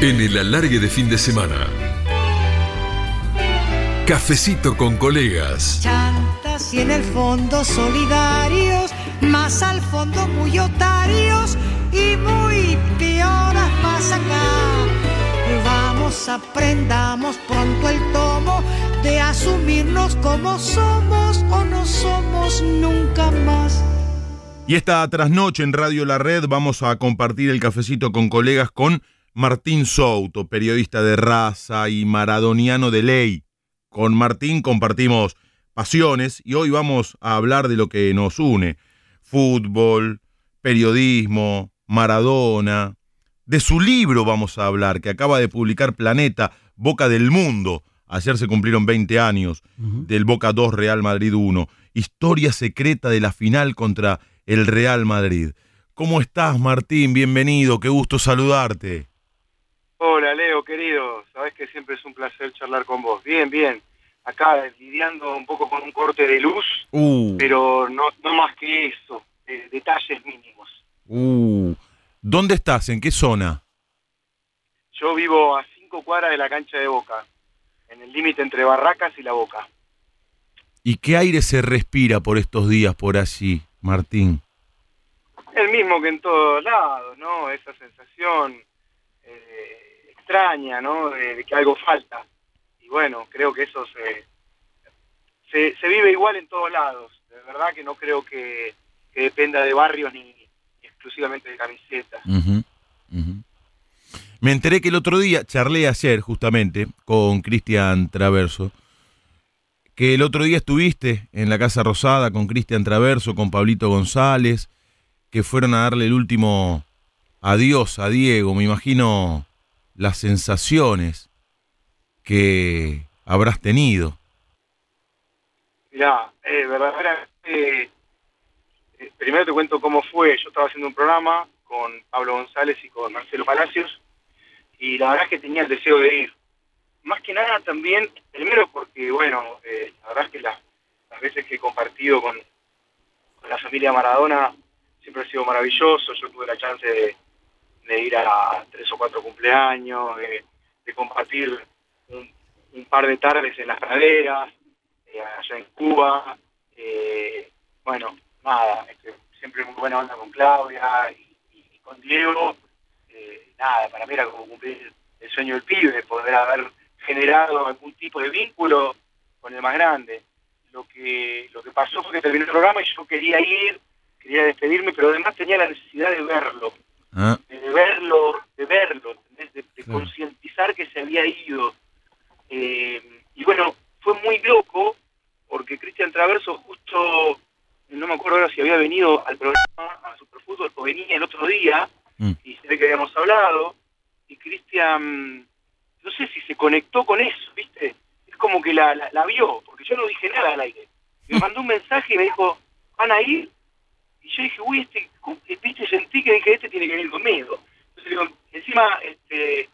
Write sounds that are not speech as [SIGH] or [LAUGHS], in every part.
En el alargue de fin de semana. Cafecito con colegas. Chantas y en el fondo solidarios, más al fondo muy otarios y muy pioras más acá. Vamos, aprendamos pronto el tomo de asumirnos como somos o no somos nunca más. Y esta trasnoche en Radio La Red vamos a compartir el cafecito con colegas con Martín Souto, periodista de raza y maradoniano de ley. Con Martín compartimos pasiones y hoy vamos a hablar de lo que nos une. Fútbol, periodismo, Maradona. De su libro vamos a hablar, que acaba de publicar Planeta, Boca del Mundo. Ayer se cumplieron 20 años del Boca 2 Real Madrid 1. Historia secreta de la final contra el Real Madrid. ¿Cómo estás, Martín? Bienvenido, qué gusto saludarte. Hola, Leo, querido. Sabes que siempre es un placer charlar con vos. Bien, bien. Acá lidiando un poco con un corte de luz, Uh, pero no, no más que eso. eh, detalles mínimos. uh. ¿Dónde estás? ¿En qué zona? Yo vivo a cinco cuadras de la cancha de Boca, en el límite entre Barracas y La Boca. ¿Y qué aire se respira por estos días por allí, Martín? El mismo que en todos lados, ¿no? Esa sensación eh, extraña, ¿no? De, que algo falta. Y bueno, creo que eso se, se, vive igual en todos lados. De verdad que no creo que, dependa de barrios ni, exclusivamente de camisetas. Me enteré que el otro día, charlé ayer justamente con Cristian Traverso, que el otro día estuviste en la Casa Rosada con Cristian Traverso, con Pablito González, que fueron a darle el último adiós a Diego. Me imagino las sensaciones que habrás tenido. Mirá, eh, verdaderamente, eh, primero te cuento cómo fue. Yo estaba haciendo un programa con Pablo González y con Marcelo Palacios, y la verdad es que tenía el deseo de ir. Más que nada también, primero porque, bueno, eh, la verdad es que las, veces que he compartido con, con la familia Maradona siempre ha sido maravilloso. Yo tuve la chance de, de ir a tres o cuatro cumpleaños, de, de compartir un, un par de tardes en las praderas, eh, allá en Cuba. eh, bueno, nada, este, siempre muy buena onda con Claudia y, y con Diego. eh, nada, para mí era como cumplir el sueño del pibe, poder haber generado algún tipo de vínculo con el más grande. Lo que, lo que pasó fue que terminó el programa y yo quería ir, quería despedirme, pero además tenía la necesidad de verlo ¿Ah? De verlo, de verlo, ¿entendés? de, de Claro. concientizar que se había ido. Eh, y bueno, fue muy loco porque Cristian Traverso justo, no me acuerdo ahora si había venido al programa, a Superfútbol, o venía el otro día, Mm. y se ve que habíamos hablado, y Cristian, no sé si se conectó con eso, ¿viste? Es como que la, la, la vio, porque yo no dije nada al aire. Me [LAUGHS] mandó un mensaje y me dijo, ¿van a ir? Y yo dije, uy, este, ¿cómo- viste, sentí que dije, este tiene que venir conmigo. Entonces digo, encima, este,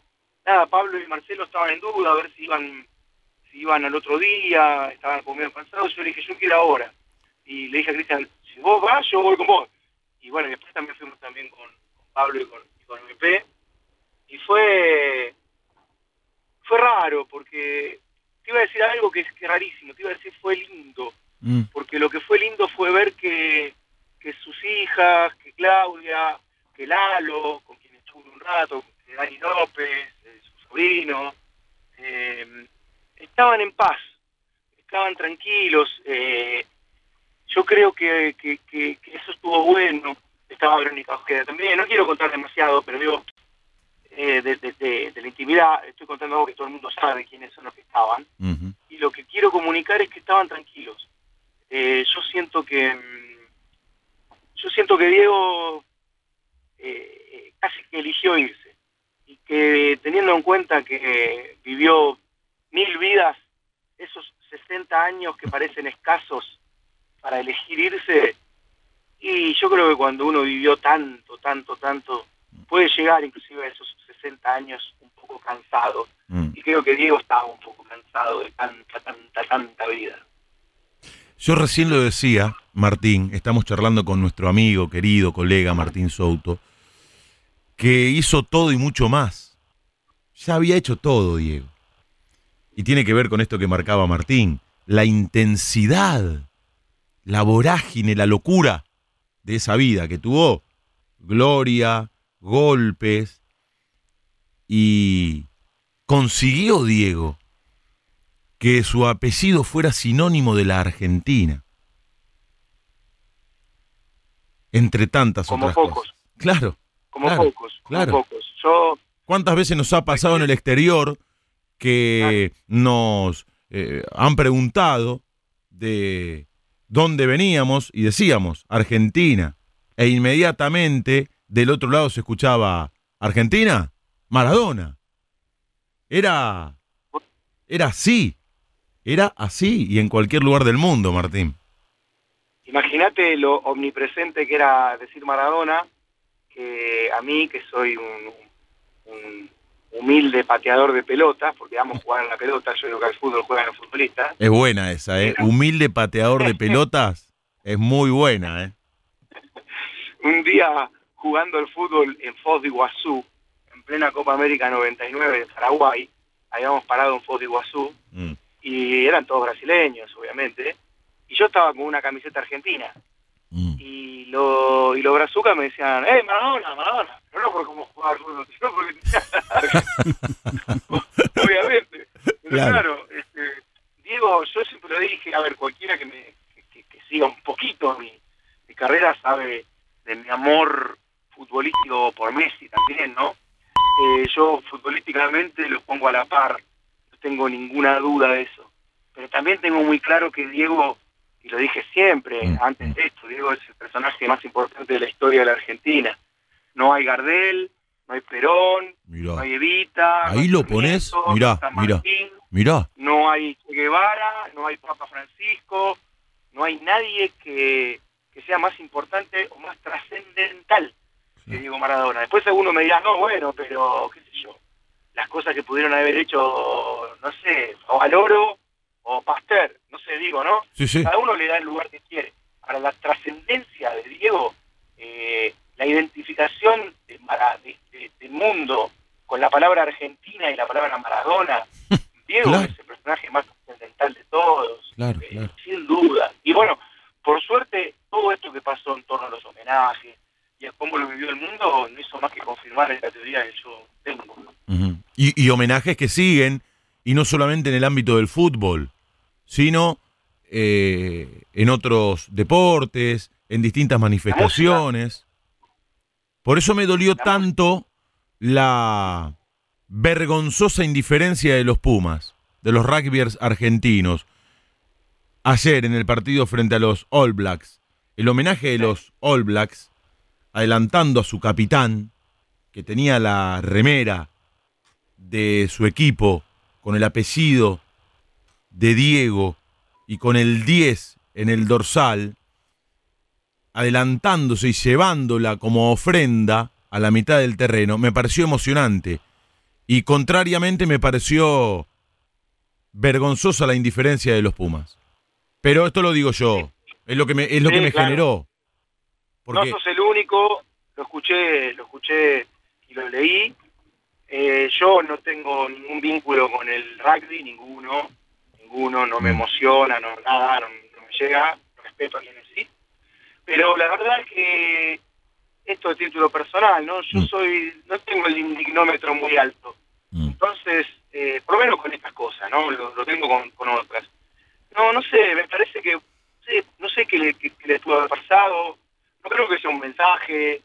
nada, Pablo y Marcelo estaban en duda a ver si iban, si iban al otro día, estaban como medio cansados, yo le dije, yo quiero ahora. Y le dije a Cristian, si vos vas, yo voy con vos. Y bueno, después también fuimos también con, con Pablo y con, y con MP. Y fue, fue raro, porque te iba a decir algo que es que rarísimo, te iba a decir fue lindo Mm. porque lo que fue lindo fue ver que, que sus hijas, que Claudia, que Lalo, con quien estuve un rato, Dani López, eh, su sobrino, eh, estaban en paz, estaban tranquilos. eh, yo creo que, que- que- que eso estuvo bueno. Estaba Verónica Ojeda también. No quiero contar demasiado, pero digo, eh, de, de- de- de la intimidad, estoy contando algo que todo el mundo sabe quiénes son los que estaban y lo que quiero comunicar es que estaban tranquilos. Eh, yo siento que mm, yo siento que Diego eh, eh, casi que eligió irse y que teniendo en cuenta que vivió mil vidas, esos 60 años que parecen escasos para elegir irse, y yo creo que cuando uno vivió tanto, tanto, tanto, puede llegar inclusive a esos 60 años un poco cansado. Mm. Y creo que Diego estaba un poco cansado de tanta, tanta, tanta vida. Yo recién lo decía, Martín, estamos charlando con nuestro amigo, querido colega Martín Souto, que hizo todo y mucho más. Ya había hecho todo, Diego. Y tiene que ver con esto que marcaba Martín, la intensidad, la vorágine, la locura de esa vida que tuvo gloria, golpes, y consiguió Diego que su apellido fuera sinónimo de la Argentina. Entre tantas Como otras pocos. cosas. Claro. Como Claro, pocos, como claro. pocos. Yo, ¿Cuántas veces nos ha pasado en el exterior que nos eh, han preguntado de dónde veníamos y decíamos Argentina? E inmediatamente del otro lado se escuchaba Argentina, Maradona. Era, era así, era así y en cualquier lugar del mundo, Martín. Imagínate lo omnipresente que era decir Maradona, que a mí, que soy un, un humilde pateador de pelotas, porque amo jugar en la pelota, yo digo que al fútbol juegan los futbolistas, Es buena esa, ¿eh? Humilde pateador de [LAUGHS] pelotas, es muy buena, ¿eh? un día jugando el fútbol en Foz de Iguazú, en plena Copa América 99 de Paraguay, habíamos parado en Foz de Iguazú, Mm. y eran todos brasileños, obviamente, y yo estaba con una camiseta argentina, Mm. y, lo, y los brazucas me decían, ¡eh, Maradona, Maradona! Pero no por cómo jugaba al fútbol, [LAUGHS] sino porque [LAUGHS] Obviamente. Pero Claro. claro, este, Diego, yo siempre lo dije, a ver, cualquiera que me que, que siga un poquito mi, mi carrera sabe de mi amor futbolístico por Messi también, ¿no? Eh, yo futbolísticamente lo pongo a la par, no tengo ninguna duda de eso. Pero también tengo muy claro que Diego, y lo dije siempre, Mm. antes de esto, Diego es el personaje más importante de la historia de la Argentina. No hay Gardel, no hay Perón, Mirá, no hay Evita. Ahí no hay lo pones, mirá, San mirá. Martín, mirá. No hay Che Guevara, no hay Papa Francisco, no hay nadie que, que sea más importante o más trascendental que Diego Maradona. Después alguno me dirá, no, bueno, pero qué sé yo, las cosas que pudieron haber hecho, no sé, o Valoro o Pasteur, no sé, digo, ¿no? Sí, sí. Cada uno le da el lugar que quiere. Para la trascendencia de Diego, eh, la identificación de Mara- de- mundo con la palabra Argentina y la palabra Maradona, [LAUGHS] Diego Claro. es el personaje más trascendental de todos, Claro, eh, claro. sin duda. Y bueno, por suerte, todo esto que pasó en torno a los homenajes y a cómo lo vivió el mundo no hizo más que confirmar la teoría que yo tengo. Y, y homenajes que siguen, y no solamente en el ámbito del fútbol, sino eh, en otros deportes, en distintas manifestaciones. Por eso me dolió tanto la vergonzosa indiferencia de los Pumas, de los rugbyers argentinos. Ayer en el partido frente a los All Blacks, el homenaje de los All Blacks, adelantando a su capitán, que tenía la remera de su equipo con el apellido de Diego y con el 10 en el dorsal, adelantándose y llevándola como ofrenda a la mitad del terreno, me pareció emocionante. Y contrariamente me pareció vergonzosa la indiferencia de los Pumas. Pero esto lo digo yo, es lo que me, es lo que me claro. generó. Porque, No sos el único, lo escuché, lo escuché y lo leí. Eh, yo no tengo ningún vínculo con el rugby, ninguno, ninguno, no me emociona, no nada, no, no me llega, respeto a quienes sí. Pero la verdad es que esto es título personal, ¿no? Yo Mm. soy, no tengo el indignómetro muy alto. Mm, Entonces, eh, por lo menos con estas cosas, ¿no? Lo, lo tengo con, con otras. No, no sé, me parece que, no sé qué le, qué- qué le pudo haber pasado, no creo que sea un mensaje,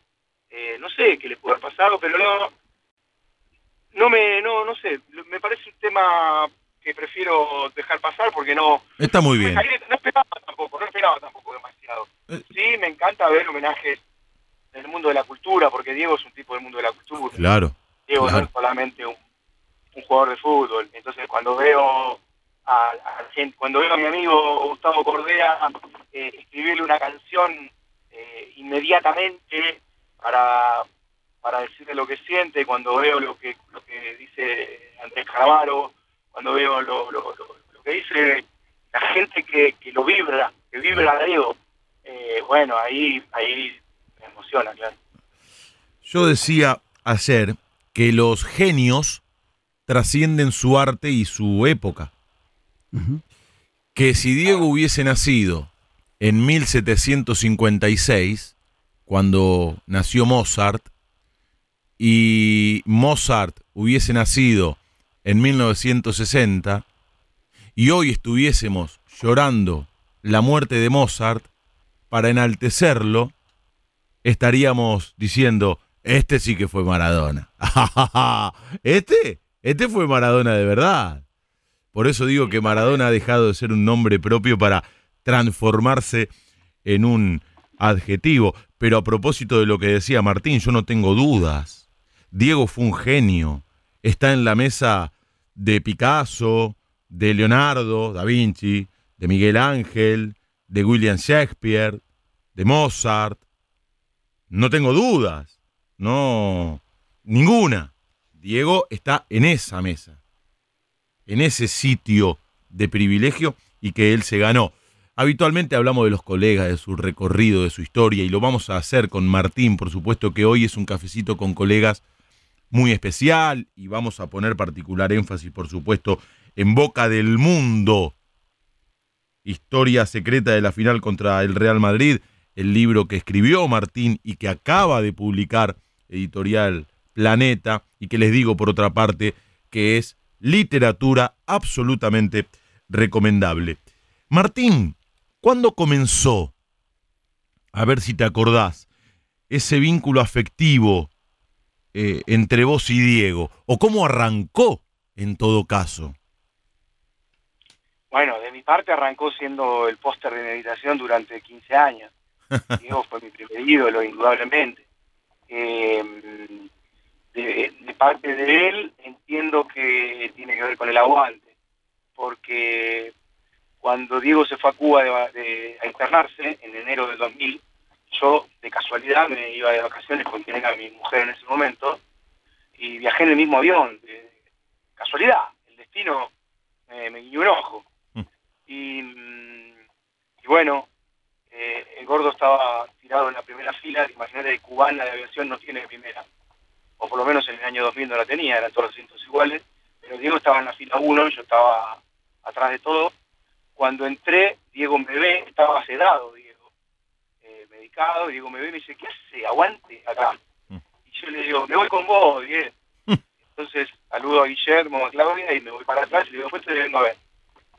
eh, no sé qué le pudo haber pasado, pero no, no me, no, no sé, me parece un tema que prefiero dejar pasar porque no, está muy bien. no esperaba tampoco, no esperaba tampoco demasiado. Eh. Sí, me encanta ver homenajes del mundo de la cultura, porque Diego es un tipo del mundo de la cultura. Claro. Diego Claro. no es solamente un, un jugador de fútbol. Entonces, cuando veo a, a gente, cuando veo a mi amigo Gustavo Cordera eh, escribirle una canción eh, inmediatamente para, para decirle lo que siente, cuando veo lo que lo que dice Andrés Carvalho, cuando veo lo, lo- lo- lo que dice la gente que, que lo vibra, que vibra a Diego, eh, bueno, ahí, ahí me emociona, claro. Yo decía ayer que los genios trascienden su arte y su época. Que si Diego hubiese nacido en 1756, cuando nació Mozart, y Mozart hubiese nacido en 1960, y hoy estuviésemos llorando la muerte de Mozart, para enaltecerlo, estaríamos diciendo, este sí que fue Maradona. [LAUGHS] este, este fue Maradona de verdad. Por eso digo que Maradona ha dejado de ser un nombre propio para transformarse en un adjetivo. Pero a propósito de lo que decía Martín, yo no tengo dudas. Diego fue un genio. Está en la mesa de Picasso, de Leonardo da Vinci, de Miguel Ángel, de William Shakespeare, de Mozart. No tengo dudas, no, ninguna. Diego está en esa mesa, en ese sitio de privilegio y que él se ganó. Habitualmente hablamos de los colegas, de su recorrido, de su historia, y lo vamos a hacer con Martín, por supuesto que hoy es un cafecito con colegas muy especial y vamos a poner particular énfasis, por supuesto, en boca del mundo Historia secreta de la final contra el Real Madrid, el libro que escribió Martín y que acaba de publicar editorial Planeta y que les digo por otra parte que es literatura absolutamente recomendable. Martín, ¿cuándo comenzó? A ver si te acordás, ese vínculo afectivo eh, entre vos y Diego, o cómo arrancó en todo caso. Bueno, de mi parte arrancó siendo el póster de meditación durante 15 años. [LAUGHS] Diego fue mi primer ídolo, indudablemente. Eh, de, parte de él entiendo que tiene que ver con el aguante, porque cuando Diego se fue a Cuba a internarse en enero del 2000, yo de casualidad me iba de vacaciones con quien era mi mujer en ese momento y viajé en el mismo avión, de casualidad, el destino me guiñó un ojo. Y, y bueno, eh, el gordo estaba tirado en la primera fila, imagínate cubana de aviación no tiene primera, o por lo menos en el año 2000 no la tenía, eran todos los asientos iguales, pero Diego estaba en la fila 1 y yo estaba atrás de todo. Cuando entré, Diego me ve, estaba sedado medicado, y Diego me ve y me dice, ¿qué hace? Aguante acá. Y yo le digo, me voy con vos, Diego. Mm. Entonces saludo a Guillermo, a Claudia y me voy para atrás y le digo, después te vengo a ver.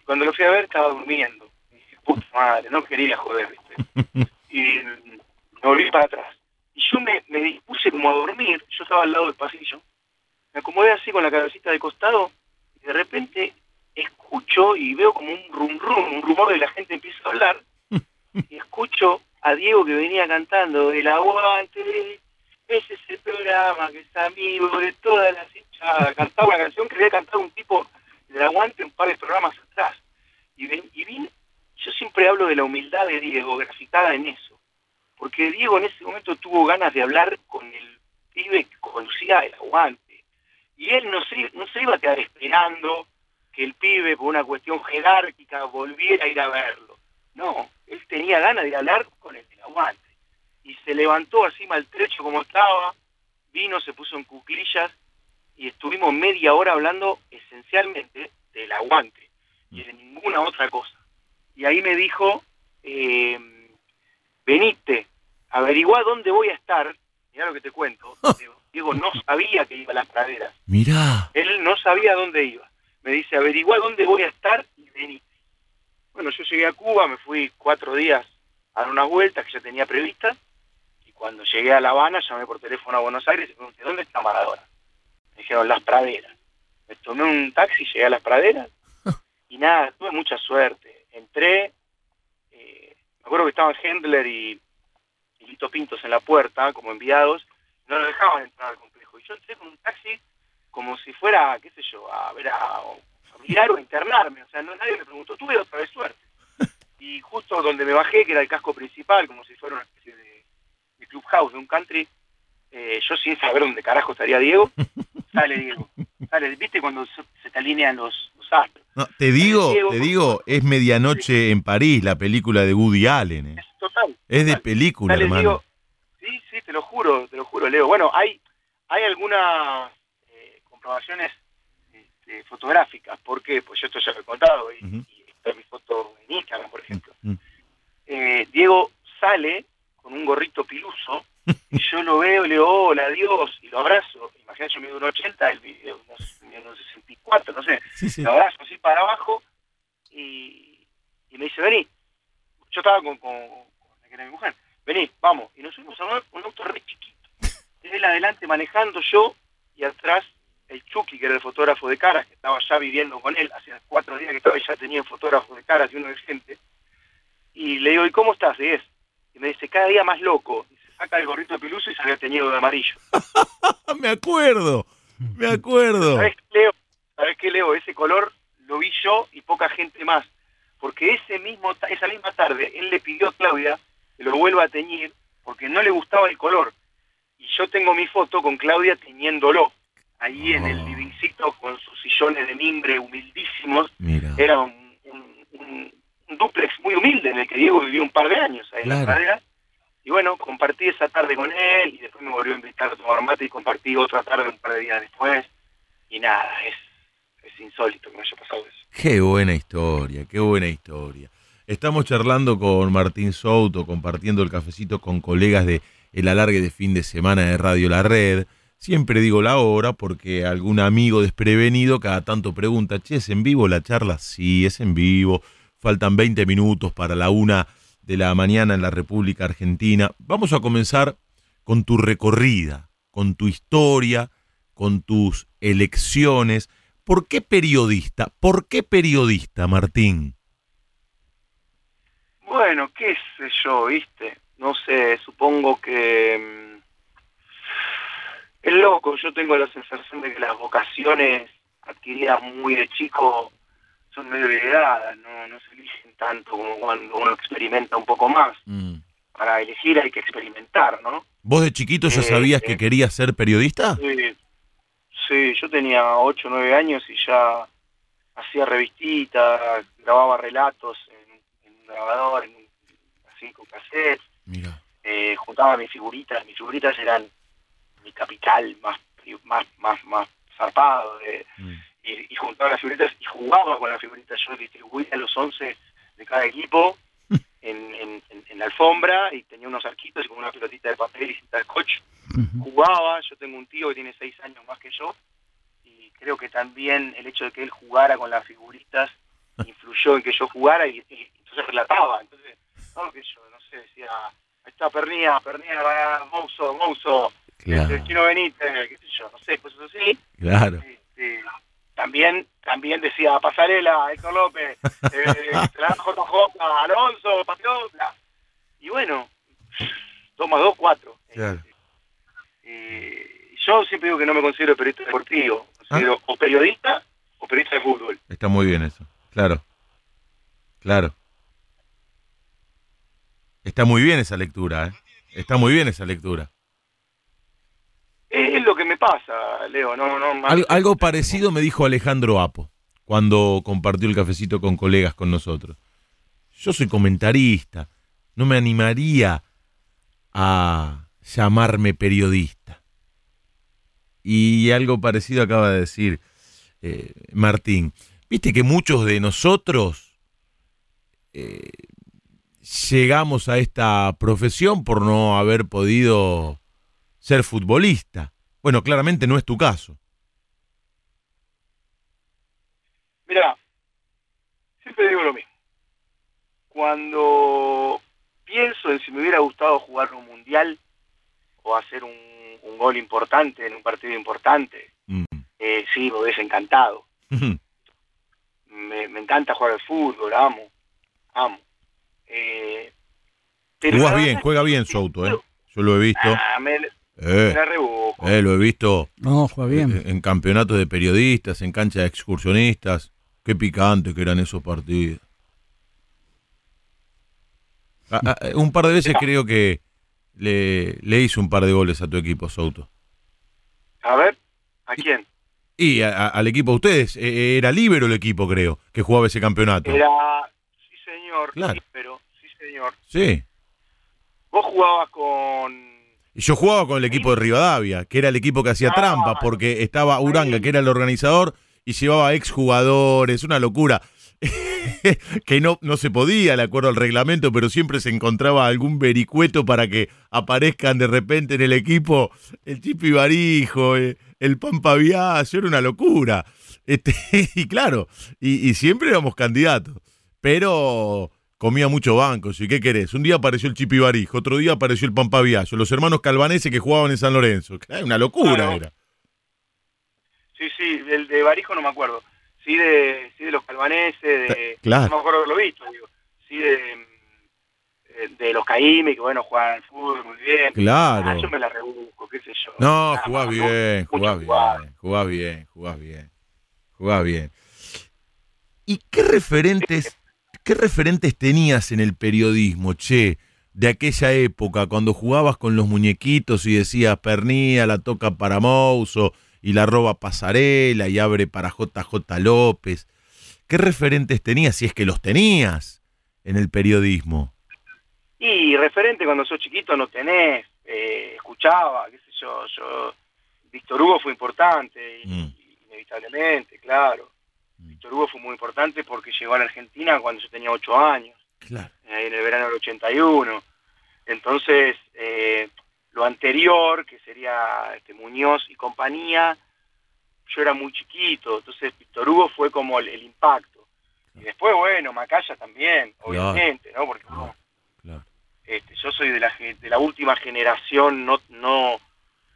Cuando lo fui a ver estaba durmiendo. Y dije, puta madre, no quería joder, ¿viste? [LAUGHS] y me volví para atrás. Y yo me, me dispuse como a dormir, yo estaba al lado del pasillo, me acomodé así con la cabecita de costado, y de repente escucho y veo como un rum rum, un rumor de la gente empieza a hablar, [LAUGHS] y escucho a Diego que venía cantando el aguante, ese es el programa que está amigo de todas las hinchadas, cantaba una canción que había cantado un tipo del aguante un par de programas atrás. Y, ven, y vine, yo siempre hablo de la humildad de Diego, graficada en eso. Porque Diego en ese momento tuvo ganas de hablar con el pibe que conocía el aguante. Y él no se, no se iba a quedar esperando que el pibe, por una cuestión jerárquica, volviera a ir a verlo. No, él tenía ganas de hablar con el del aguante. Y se levantó así maltrecho como estaba, vino, se puso en cuclillas y estuvimos media hora hablando esencialmente del aguante y de ninguna otra cosa. Y ahí me dijo, eh, venite, averigua dónde voy a estar. Mira lo que te cuento. Diego no sabía que iba a las praderas. Mira. Él no sabía dónde iba. Me dice, averigua dónde voy a estar y venite. Bueno, yo llegué a Cuba, me fui cuatro días a dar unas vueltas que ya tenía previstas. Y cuando llegué a La Habana, llamé por teléfono a Buenos Aires y pregunté, ¿dónde está Maradona? dijeron las praderas. Me tomé un taxi, llegué a las praderas y nada, tuve mucha suerte. Entré, eh, me acuerdo que estaban Hendler y, Lito Pintos en la puerta como enviados, no lo dejaban entrar al complejo. Y yo entré con un taxi como si fuera, qué sé yo, a ver a, mirar o internarme. O sea, no, nadie me preguntó, tuve otra vez suerte. Y justo donde me bajé, que era el casco principal, como si fuera una especie de, de clubhouse, de un country, eh, yo sin saber dónde carajo estaría Diego, [LAUGHS] sale Diego. Sale, ¿viste cuando se te alinean los, astros? No, te digo, te digo, es Medianoche en París, la película de Woody Allen. ¿eh? Es total. Es de película, hermano. sí, sí, te lo juro, te lo juro, Leo. Bueno, hay, hay algunas eh, comprobaciones este, fotográficas. ¿Por qué? Pues yo esto ya lo he contado y, Ujú. y está mi foto en Instagram, por ejemplo. Mm. Eh, Diego sale con un gorrito piluso y yo lo veo y le digo, hola, adiós, y lo abrazo. Imagínate, yo mido un 80, el video unos, unos 64, no sé. Sí, sí. Lo abrazo así para abajo y, y me dice, vení. Yo estaba con, con, con la que era mi mujer. Vení, vamos. Y nos subimos a un, un auto re chiquito. Él adelante manejando yo y atrás el Chucky, que era el fotógrafo de caras, que estaba ya viviendo con él. Hacía cuatro días que estaba y ya tenía un fotógrafo de caras y uno de gente. Y le digo, ¿y cómo estás? Y es. Y me dice, cada día más loco. Y se saca el gorrito de piluso y se había teñido de amarillo. [LAUGHS] Me acuerdo, me acuerdo. [LAUGHS] ¿Sabes qué, Leo? ¿Sabes qué, Leo? Ese color lo vi yo y poca gente más. Porque ese mismo, esa misma tarde él le pidió a Claudia que lo vuelva a teñir porque no le gustaba el color. Y yo tengo mi foto con Claudia teñiéndolo. Ahí en el Oh. livingcito con sus sillones de mimbre humildísimos. Mira. Era un, un- un- un duplex muy humilde en el que Diego vivió un par de años ahí en la pradera. Y bueno, compartí esa tarde con él y después me volvió a invitar a tomar mate y compartí otra tarde un par de días después. Y nada, es, es insólito que me haya pasado eso. Qué buena historia, qué buena historia. Estamos charlando con Martín Souto, compartiendo el cafecito con colegas de el alargue de fin de semana de Radio La Red. Siempre digo la hora porque algún amigo desprevenido cada tanto pregunta, che, ¿es en vivo la charla? Sí, es en vivo. Faltan 20 minutos para la una de la mañana en la República Argentina. Vamos a comenzar con tu recorrida, con tu historia, con tus elecciones. ¿Por qué periodista? ¿Por qué periodista, Martín? Bueno, qué sé yo, viste. No sé, supongo que... mm, Es loco, yo tengo la sensación de que las vocaciones adquiridas muy de chico son medio heredadas, no, no se eligen tanto como cuando uno experimenta un poco más. Para elegir hay que experimentar, ¿no? ¿Vos de chiquito ya Eh, sabías que eh. querías ser periodista? Sí, sí, yo tenía 8 o 9 años y ya hacía revistitas, grababa relatos en, en un grabador, en un, así con cassette, Mira. eh, juntaba mis figuritas, mis figuritas eran mi capital más más más más zarpado de- y, y juntaba las figuritas y jugaba con las figuritas, yo distribuía los 11 de cada equipo [LAUGHS] en, en, en- en la alfombra y tenía unos arquitos y con una pelotita de papel y cinta de scotch. Jugaba, yo tengo un tío que tiene seis años más que yo, y creo que también el hecho de que él jugara con las figuritas [LAUGHS] influyó en que yo jugara y, y entonces relataba, entonces, no, que yo, no sé, decía, ahí está Pernía, Pernía, Mouso, Mouso, Claro, el chino Benítez, qué sé yo, no sé, cosas así, claro. este, también también decía Pasarela, Héctor López, eh, [LAUGHS] JJ, Alonso, Patriota, y bueno, dos más dos, cuatro. Claro. Eh, yo siempre digo que no me considero periodista deportivo, me considero o periodista o periodista de fútbol. Está muy bien eso. Claro. Claro. Está muy bien esa lectura, ¿eh? Está muy bien esa lectura. Es, lo que me pasa, Leo, no, no, más- Al- algo parecido me dijo Alejandro Apo cuando compartió el cafecito con colegas con nosotros. Yo soy comentarista, no me animaría a llamarme periodista. Y algo parecido acaba de decir eh, Martín. Viste que muchos de nosotros eh, llegamos a esta profesión por no haber podido ser futbolista. Bueno, claramente no es tu caso. Mira, siempre digo lo mismo. Cuando pienso en si me hubiera gustado jugar un mundial o hacer un, un gol importante en un partido importante, Mm. eh, sí, me hubiese encantado. Me, me encanta jugar al fútbol, amo, amo. Eh, la bien, juega bien Souto, ¿eh? Yo lo he visto. ah, me Eh, la rebusco. eh, lo he visto No, juega bien. en, en campeonatos de periodistas, en canchas de excursionistas. Qué picante que eran esos partidos. Ah, ah, un par de veces creo que le, le hizo un par de goles a tu equipo, Souto. A ver, ¿a quién? Y a- a- al equipo de ustedes, eh, era libero el equipo, creo, que jugaba ese campeonato. Era, sí señor, Claro. sí, pero, sí señor. Sí. Vos jugabas con... Y yo jugaba con el equipo de Rivadavia, que era el equipo que hacía Ah, trampa, porque estaba Uranga, que era el organizador, y llevaba exjugadores, una locura. [LAUGHS] que no, no se podía, de acuerdo al reglamento, pero siempre se encontraba algún vericueto para que aparezcan de repente en el equipo el Chipi Barijo, eh, el Pampa Viaggio, era una locura. [LAUGHS] Este, y claro, y, y siempre éramos candidatos, pero comía mucho bancos. ¿Y qué querés? Un día apareció el Chipi Barijo, otro día apareció el Pampa Viaggio, los hermanos calvaneses que jugaban en San Lorenzo. Una locura era. Sí, sí, del de Barijo no me acuerdo. Sí de, sí de los calvaneses, de, Claro. no me acuerdo haberlo visto, digo. Sí de, mm, de los Caíme, que bueno, juegan al fútbol muy bien. Claro. Ah, yo me la rebusco, qué sé yo. No, Nada jugás bien, jugás bien, jugás bien, jugás bien, jugás bien. ¿Y qué referentes, qué referentes tenías en el periodismo, che, de aquella época, cuando jugabas con los muñequitos y decías Pernía, la toca para Mouso y la roba Pasarela y abre para JJ López? ¿Qué referentes tenías, si es que los tenías, en el periodismo? Y referente cuando sos chiquito no tenés, eh, escuchaba, qué sé yo, yo, Víctor Hugo fue importante, Mm. inevitablemente, claro. Víctor Hugo fue muy importante porque llegó a la Argentina cuando yo tenía ocho años. Claro. eh, en el verano del 81. Entonces, eh, lo anterior, que sería este, Muñoz y compañía, yo era muy chiquito, entonces Víctor Hugo fue como el, el impacto. Y después, bueno, Macaya también, obviamente, ¿no? Porque. Claro. este, yo soy de la, de la última generación, no, no,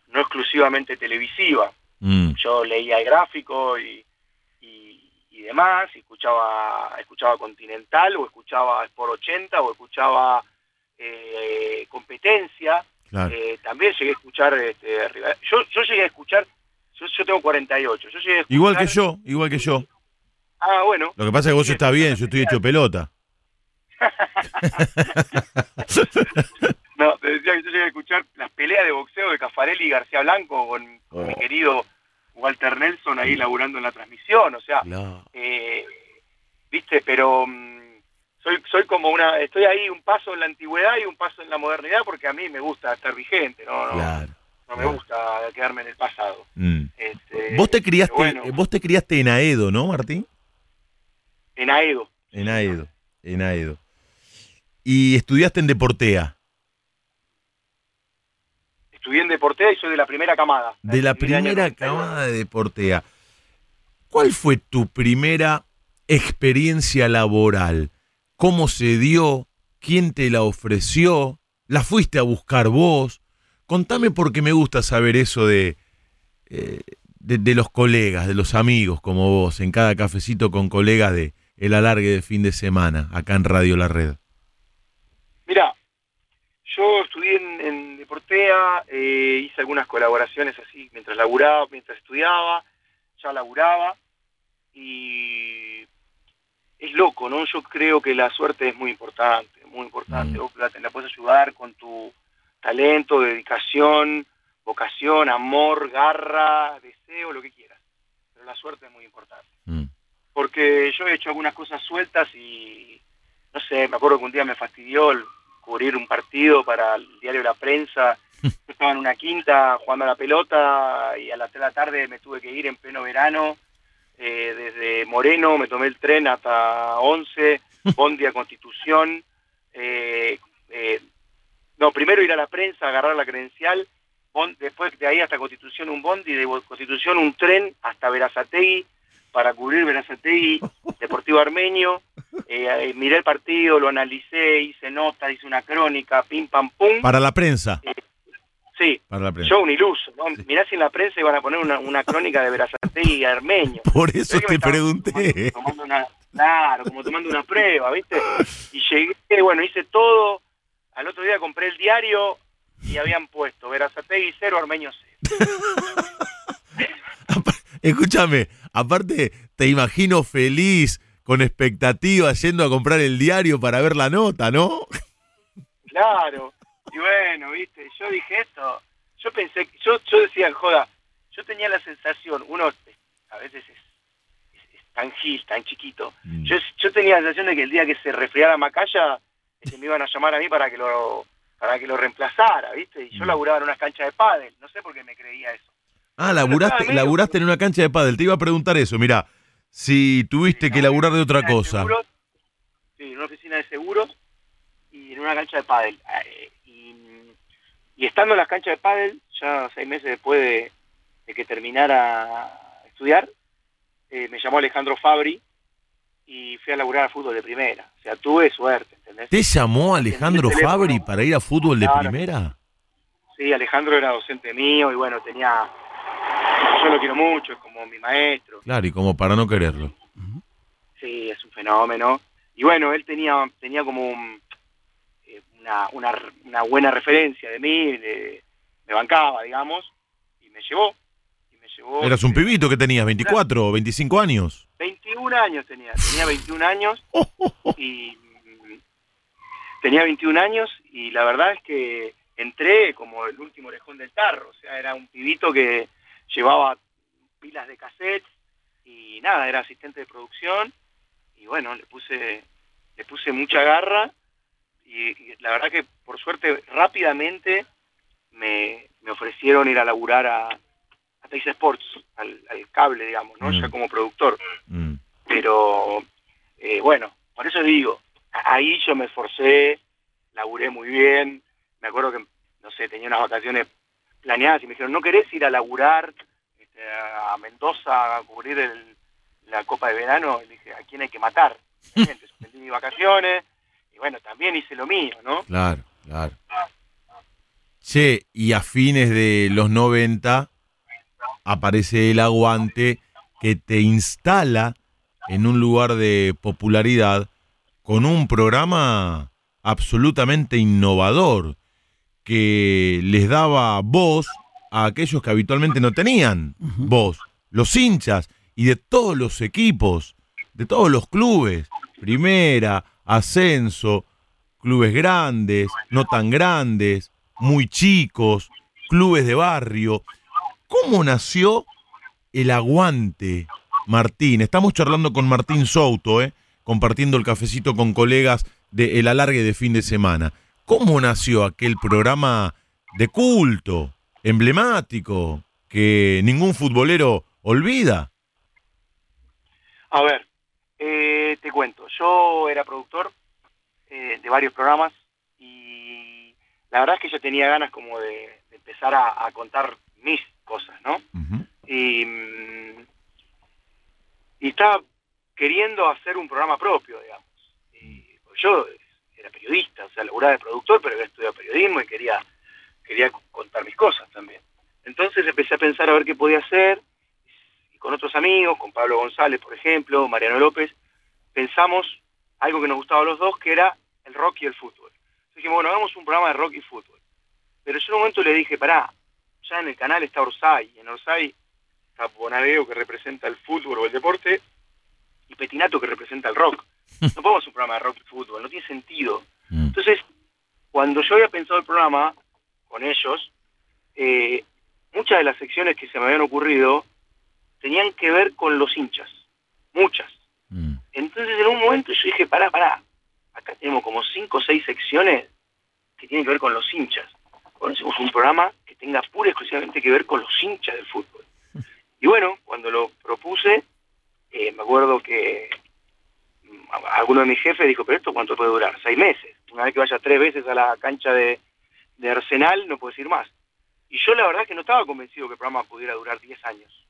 no exclusivamente televisiva Mm, yo leía el gráfico y, y, demás, escuchaba, escuchaba Continental, o escuchaba Sport 80, o escuchaba eh, Competencia. claro. Eh, también llegué a escuchar, este, yo, yo llegué a escuchar, yo, yo tengo 48, yo llegué a escuchar, Igual que yo, igual que yo. Ah, bueno, Lo que pasa es que vos estás bien, yo estoy hecho pelota. [LAUGHS] no, te decía que yo llegué a escuchar las peleas de boxeo de Cafarelli y García Blanco con, con mi Oh. querido Walter Nelson ahí laburando en la transmisión, o sea, Claro. eh, viste, pero mm, soy soy como una, estoy ahí un paso en la antigüedad y un paso en la modernidad porque a mí me gusta estar vigente, no, no, Claro. no me claro. gusta quedarme en el pasado. Mm. Este, Vos te criaste, bueno, vos te criaste en Aedo, ¿no, Martín? en Aedo, En Aedo, en Aedo. Y estudiaste en Deportea. Estudié en Deportea y soy de la primera camada. De la primera 92. camada de Deportea. ¿Cuál fue tu primera experiencia laboral? ¿Cómo se dio? ¿Quién te la ofreció? ¿La fuiste a buscar vos? Contame porque me gusta saber eso de, eh, de, de los colegas, de los amigos como vos, en cada cafecito con colegas de el alargue de fin de semana, acá en Radio La Red. Mira, yo estudié en, en Deportea, eh, hice algunas colaboraciones así mientras laburaba, mientras estudiaba, ya laburaba y es loco, ¿no? Yo creo que la suerte es muy importante, muy importante. Mm. Vos la, la puedes ayudar con tu talento, dedicación, vocación, amor, garra, deseo, lo que quieras. Pero la suerte es muy importante Mm. porque yo he hecho algunas cosas sueltas y no sé, me acuerdo que un día me fastidió el cubrir un partido para el diario La Prensa. [LAUGHS] Yo estaba en una quinta jugando a la pelota y a las 3 de la tarde me tuve que ir en pleno verano. eh, desde Moreno me tomé el tren hasta 11, [LAUGHS] Bondi a Constitución. eh, eh, no, primero ir a la prensa, agarrar la credencial, después de ahí hasta Constitución un bondi, de Constitución un tren hasta Verazategui para cubrir Verazategui, [LAUGHS] Deportivo Armenio. Eh, eh, miré el partido, lo analicé, hice nota, hice una crónica, pim pam pum. Para la prensa. Sí, Para la prensa. yo un iluso. ¿no? Mirá si en la prensa iban a poner una, una crónica de Verazategui y Armenio. [LAUGHS] Por eso te pregunté. Tomando, tomando una, claro, como tomando una prueba, ¿viste? Y llegué, bueno, hice todo. Al otro día compré el diario y habían puesto Verazategui cero, Armenio cero. [LAUGHS] Escúchame, aparte te imagino feliz, con expectativa, yendo a comprar el diario para ver la nota, ¿no? Claro. Y bueno, ¿viste? Yo dije esto. Yo pensé, que- yo, yo decía, joda, yo tenía la sensación, uno a veces es, es- es tan gil, tan chiquito. Mm. Yo, yo tenía la sensación de que el día que se resfriara Macaya, este, me iban a llamar a mí para que lo para que lo reemplazara, ¿viste? Y yo Mm. laburaba en unas canchas de pádel, no sé por qué me creía eso. Ah, laburaste, laburaste en una cancha de pádel. Te iba a preguntar eso, mira, si tuviste que laburar de otra de cosa. seguros, sí, en una oficina de seguros y en una cancha de pádel. Eh, Y, y estando en las canchas de pádel, ya seis meses después de, de que terminara estudiar, eh, me llamó Alejandro Fabri y fui a laburar a fútbol de primera. O sea, tuve suerte, ¿entendés? ¿Te llamó Alejandro. Fabri para ir a fútbol de Claro. primera? Sí, Alejandro era docente mío y bueno, tenía... Yo lo quiero mucho, es como mi maestro. Claro, y como para no quererlo. Sí, es un fenómeno. Y bueno, él tenía tenía como un- eh, una, una, una buena referencia de mí, de- me bancaba, digamos, y me llevó. Y me llevó Eras un eh, pibito que tenías, 24 o 25 años. 21 años tenía, tenía 21 años [LAUGHS] y mm, tenía 21 años y la verdad es que entré como el último orejón del tarro, o sea, era un pibito que llevaba pilas de cassettes y nada, era asistente de producción y bueno, le puse le puse mucha garra y, y la verdad que por suerte rápidamente me, me ofrecieron ir a laburar a, a Teis Sports, al, al cable, digamos, ¿no? Mm. Ya como productor Mm. pero eh, bueno, por eso digo, ahí yo me esforcé, laburé muy bien, me acuerdo que, no sé, tenía unas vacaciones planeadas y me dijeron, ¿no querés ir a laburar este, a Mendoza a cubrir el- la Copa de Verano? Y dije, ¿a quién hay que matar? [LAUGHS] Obviamente, suspendí mis vacaciones y bueno, también hice lo mío, ¿no? Claro, claro. Che, y a fines de los 90 aparece el aguante que te instala en un lugar de popularidad con un programa absolutamente innovador que les daba voz a aquellos que habitualmente no tenían voz, los hinchas y de todos los equipos, de todos los clubes, primera, ascenso, clubes grandes, no tan grandes, muy chicos, clubes de barrio. ¿Cómo nació el aguante, Martín? Estamos charlando con Martín Souto, ¿eh? compartiendo el cafecito con colegas de El Alargue de fin de semana. ¿Cómo nació aquel programa de culto, emblemático, que ningún futbolero olvida? A ver, eh, te cuento, yo era productor eh, de varios programas y la verdad es que yo tenía ganas como de, de empezar a, a contar mis cosas, ¿no? Y, mm, y estaba queriendo hacer un programa propio, digamos. Y pues yo periodista, o sea, laburaba de productor, pero había estudiado periodismo y quería, quería contar mis cosas también. Entonces empecé a pensar a ver qué podía hacer y con otros amigos, con Pablo González, por ejemplo, Mariano López, pensamos algo que nos gustaba a los dos, que era el rock y el fútbol. Entonces dijimos, bueno, hagamos un programa de rock y fútbol. Pero yo en un momento le dije, pará, ya en el canal está Orsay, y en Orsay está Bonadeo que representa el fútbol o el deporte, y Petinato que representa el rock. No podemos hacer un programa de rock y fútbol, no tiene sentido. Mm. Entonces, cuando yo había pensado el programa con ellos, eh, muchas de las secciones que se me habían ocurrido tenían que ver con los hinchas, muchas. Mm. Entonces en un momento yo dije, pará, pará, acá tenemos como cinco o seis secciones que tienen que ver con los hinchas. Bueno, hacemos un programa que tenga pura y exclusivamente que ver con los hinchas del fútbol. [LAUGHS] Y bueno, cuando lo propuse, eh, me acuerdo que alguno de mis jefes dijo, pero esto cuánto puede durar, seis meses. Una vez que vaya tres veces a la cancha de, Arsenal, no puedes ir más. Y yo la verdad que no estaba convencido que el programa pudiera durar 10 años.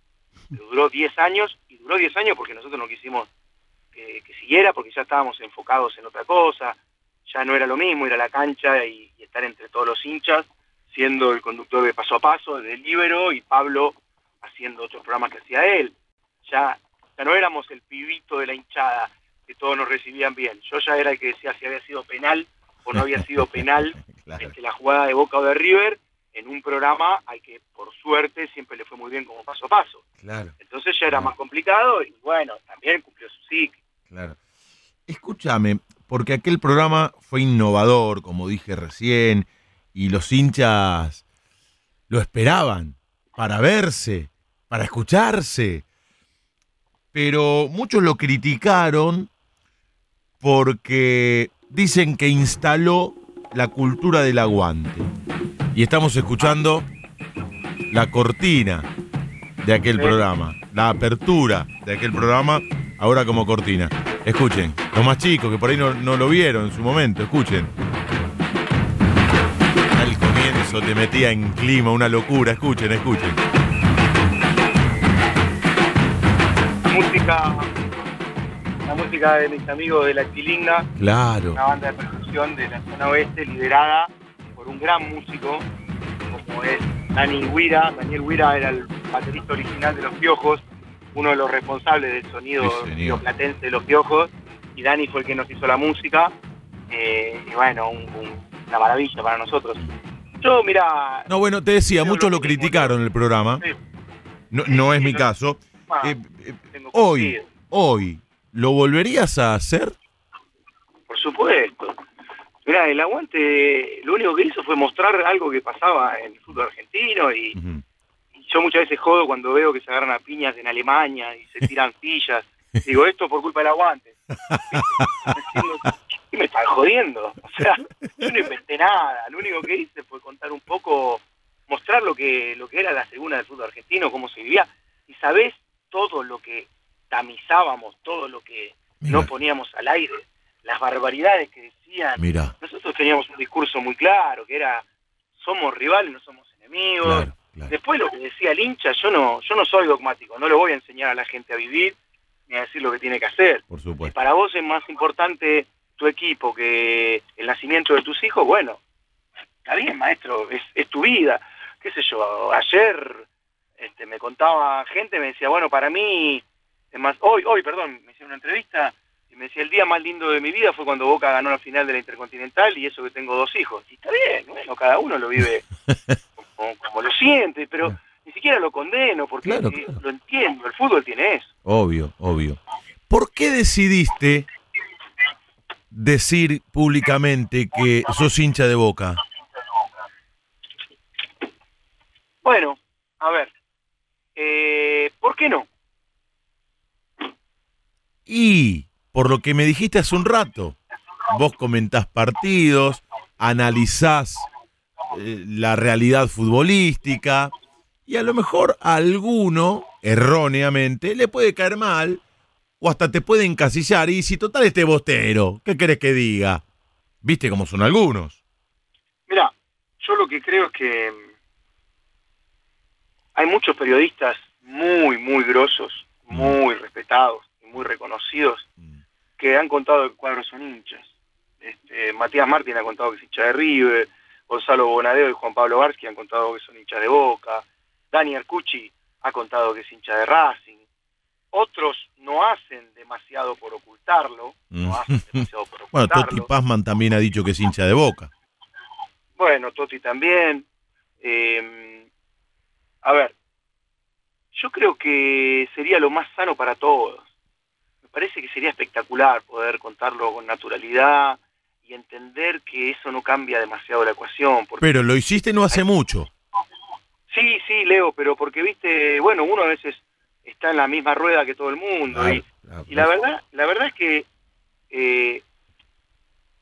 Pero duró 10 años, y duró 10 años porque nosotros no quisimos que, siguiera, porque ya estábamos enfocados en otra cosa, ya no era lo mismo ir a la cancha y, y estar entre todos los hinchas, siendo el conductor de paso a paso, de Libero, y Pablo haciendo otros programas que hacía él. Ya, ya no éramos el pibito de la hinchada, que todos nos recibían bien. Yo ya era el que decía si había sido penal o no había sido penal [LAUGHS] Claro. este, la jugada de Boca o de River en un programa al que por suerte siempre le fue muy bien como paso a paso. Claro, Entonces ya era más complicado y bueno, también cumplió su ciclo. claro. Escúchame, porque aquel programa fue innovador, como dije recién, y los hinchas lo esperaban para verse, para escucharse. Pero muchos lo criticaron porque dicen que instaló la cultura del aguante. Y estamos escuchando la cortina de aquel programa. La apertura de aquel programa, ahora como cortina. Escuchen, los más chicos que por ahí no, no lo vieron en su momento, escuchen. Al comienzo te metía en clima, una locura, escuchen, escuchen. Música, la música de mis amigos de La Chilinga, Claro. una banda de percusión de la zona oeste liderada por un gran músico como es Dani Huira. Daniel Huira era el baterista original de Los Piojos, uno de los responsables del sonido Sí, platense de Los Piojos, y Dani fue el que nos hizo la música. eh, y bueno, un- un- una maravilla para nosotros. Yo, mira, No, bueno, te decía, muchos lo criticaron en el programa. Sí. No, no es mi caso. ah, Eh, eh, hoy, hoy, ¿lo volverías a hacer? Por supuesto. Mira, el aguante lo único que hizo fue mostrar algo que pasaba en el fútbol argentino y, Ujú. y yo muchas veces jodo cuando veo que se agarran a piñas en Alemania y se tiran [LAUGHS] sillas. Digo, esto por culpa del aguante. [LAUGHS] ¿Qué me están jodiendo? O sea, yo no inventé nada. Lo único que hice fue contar un poco, mostrar lo que, lo que era la segunda del fútbol argentino, cómo se vivía. Y sabés todo lo que tamizábamos, todo lo que Mira. no poníamos al aire, las barbaridades que decían. Mira, Nosotros teníamos un discurso muy claro, que era, somos rivales, no somos enemigos. claro, claro. Después lo que decía el hincha, yo no, yo no soy dogmático, no le voy a enseñar a la gente a vivir ni a decir lo que tiene que hacer. Por Si supuesto. para vos es más importante tu equipo que el nacimiento de tus hijos, bueno, está bien, maestro, es, es tu vida. Qué sé yo, ayer este, me contaba gente, me decía, bueno, para mí, es más, hoy, hoy, perdón, me hicieron una entrevista y me decía, el día más lindo de mi vida fue cuando Boca ganó la final de la Intercontinental y eso que tengo dos hijos. Y está bien, bueno, cada uno lo vive [LAUGHS] como, como lo siente, pero ni siquiera lo condeno porque Claro, eh, claro. lo entiendo, el fútbol tiene eso. Obvio, obvio. ¿Por qué decidiste decir públicamente que sos hincha de boca? Bueno, a ver, eh, ¿por qué no? Y por lo que me dijiste hace un rato, vos comentás partidos, analizás eh, la realidad futbolística y a lo mejor a alguno, erróneamente, le puede caer mal o hasta te puede encasillar y si total este bostero, ¿qué querés que diga? ¿Viste cómo son algunos? Mira, yo lo que creo es que hay muchos periodistas muy, muy grosos, muy respetados muy reconocidos que han contado que cuadros son hinchas. Este, Matías Martín ha contado que es hincha de River, Gonzalo Bonadeo y Juan Pablo Barsky han contado que son hinchas de Boca, Dani Arcucci ha contado que es hincha de Racing. Otros no hacen demasiado por ocultarlo, no hacen demasiado por [LAUGHS] Bueno, ocultarlo. Toti Pazman también ha dicho que es hincha de boca. Bueno, Toti también. Eh, a ver, yo creo que sería lo más sano para todos. Parece que sería espectacular poder contarlo con naturalidad y entender que eso no cambia demasiado la ecuación. Porque, Pero lo hiciste no hace mucho. sí, sí, Leo, pero porque, viste, bueno, uno a veces está en la misma rueda que todo el mundo. y, Claro, y la verdad, la verdad es que eh,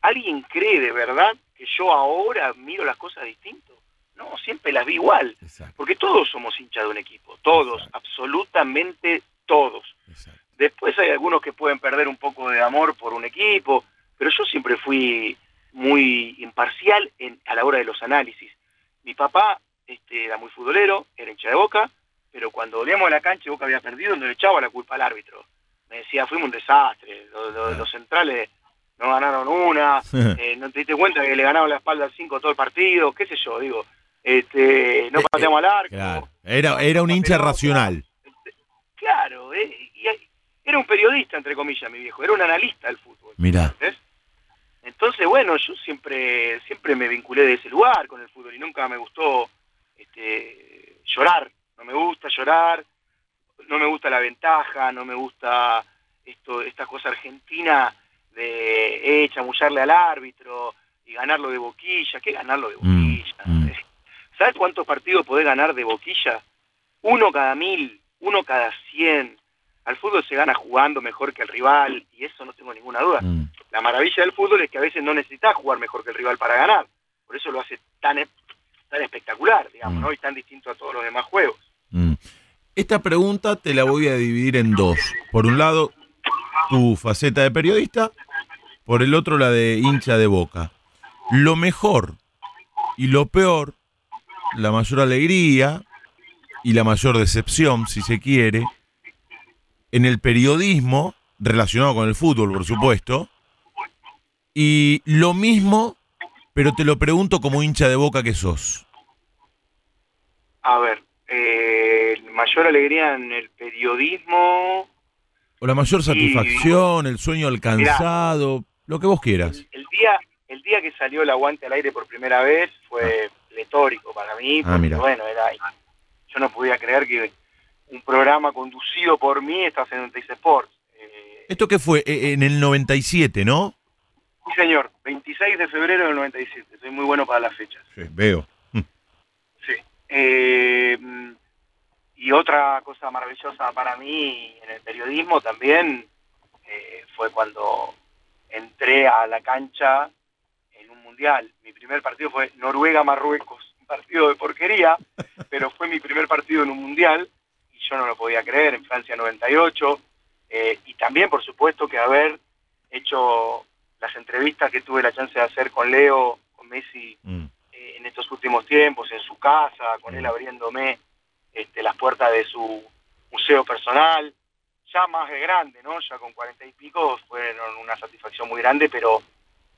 alguien cree de verdad que yo ahora miro las cosas distinto. No, siempre las vi igual. Exacto, Porque todos somos hinchas de un equipo, todos, Exacto. absolutamente todos. exacto. Después hay algunos que pueden perder un poco de amor por un equipo, pero yo siempre fui muy imparcial en, a la hora de los análisis. Mi papá este, era muy futbolero, era hincha de Boca, pero cuando volvíamos a la cancha y Boca había perdido, no le echaba la culpa al árbitro. Me decía, fuimos un desastre, los, los- los centrales no ganaron una, [LAUGHS] eh, no te diste cuenta que le ganaron la espalda al 5 todo el partido, qué sé yo, digo, este, no Eh, pateamos al arco. Claro. Era, era un hincha racional. Claro, eh, era un periodista, entre comillas, mi viejo, era un analista del fútbol. Mirá. ¿entendés? Entonces, bueno, yo siempre siempre me vinculé de ese lugar con el fútbol y nunca me gustó este, llorar. No me gusta llorar, no me gusta la ventaja, no me gusta esto esta cosa argentina de eh, chamullarle al árbitro y ganarlo de boquilla. ¿Qué ganarlo de Mm, boquilla? mm. ¿Sabes cuántos partidos podés ganar de boquilla? Uno cada mil, uno cada cien. Al fútbol se gana jugando mejor que el rival y eso no tengo ninguna duda. Mm. La maravilla del fútbol es que a veces no necesitas jugar mejor que el rival para ganar. Por eso lo hace tan, e- tan espectacular, digamos, Mm. ¿no? Y tan distinto a todos los demás juegos. Mm. Esta pregunta te la voy a dividir en dos. Por un lado, tu faceta de periodista, por el otro la de hincha de boca. Lo mejor y lo peor, la mayor alegría y la mayor decepción, si se quiere, en el periodismo, relacionado con el fútbol, por supuesto, y lo mismo, pero te lo pregunto como hincha de boca que sos. A ver, eh, mayor alegría en el periodismo. O la mayor satisfacción, el sueño alcanzado, lo que vos quieras. El día, el día que salió el aguante al aire por primera vez fue pletórico para mí, Ah, porque mira. bueno, era, yo no podía creer que un programa conducido por mí en Teis Sports. Eh, ¿Esto qué fue? Eh, En el 97, ¿no? sí, señor, 26 de febrero del 97, soy muy bueno para las fechas. Sí, veo. Sí. Eh, y otra cosa maravillosa para mí en el periodismo también eh, fue cuando entré a la cancha en un mundial. Mi primer partido fue Noruega-Marruecos, un partido de porquería, [LAUGHS] pero fue mi primer partido en un mundial yo no lo podía creer, en Francia 98. eh, y también, por supuesto, que haber hecho las entrevistas que tuve la chance de hacer con Leo, con Messi Mm. eh, en estos últimos tiempos, en su casa, con él abriéndome este, las puertas de su museo personal, ya más de grande, ¿no? Ya con cuarenta y pico fueron una satisfacción muy grande, pero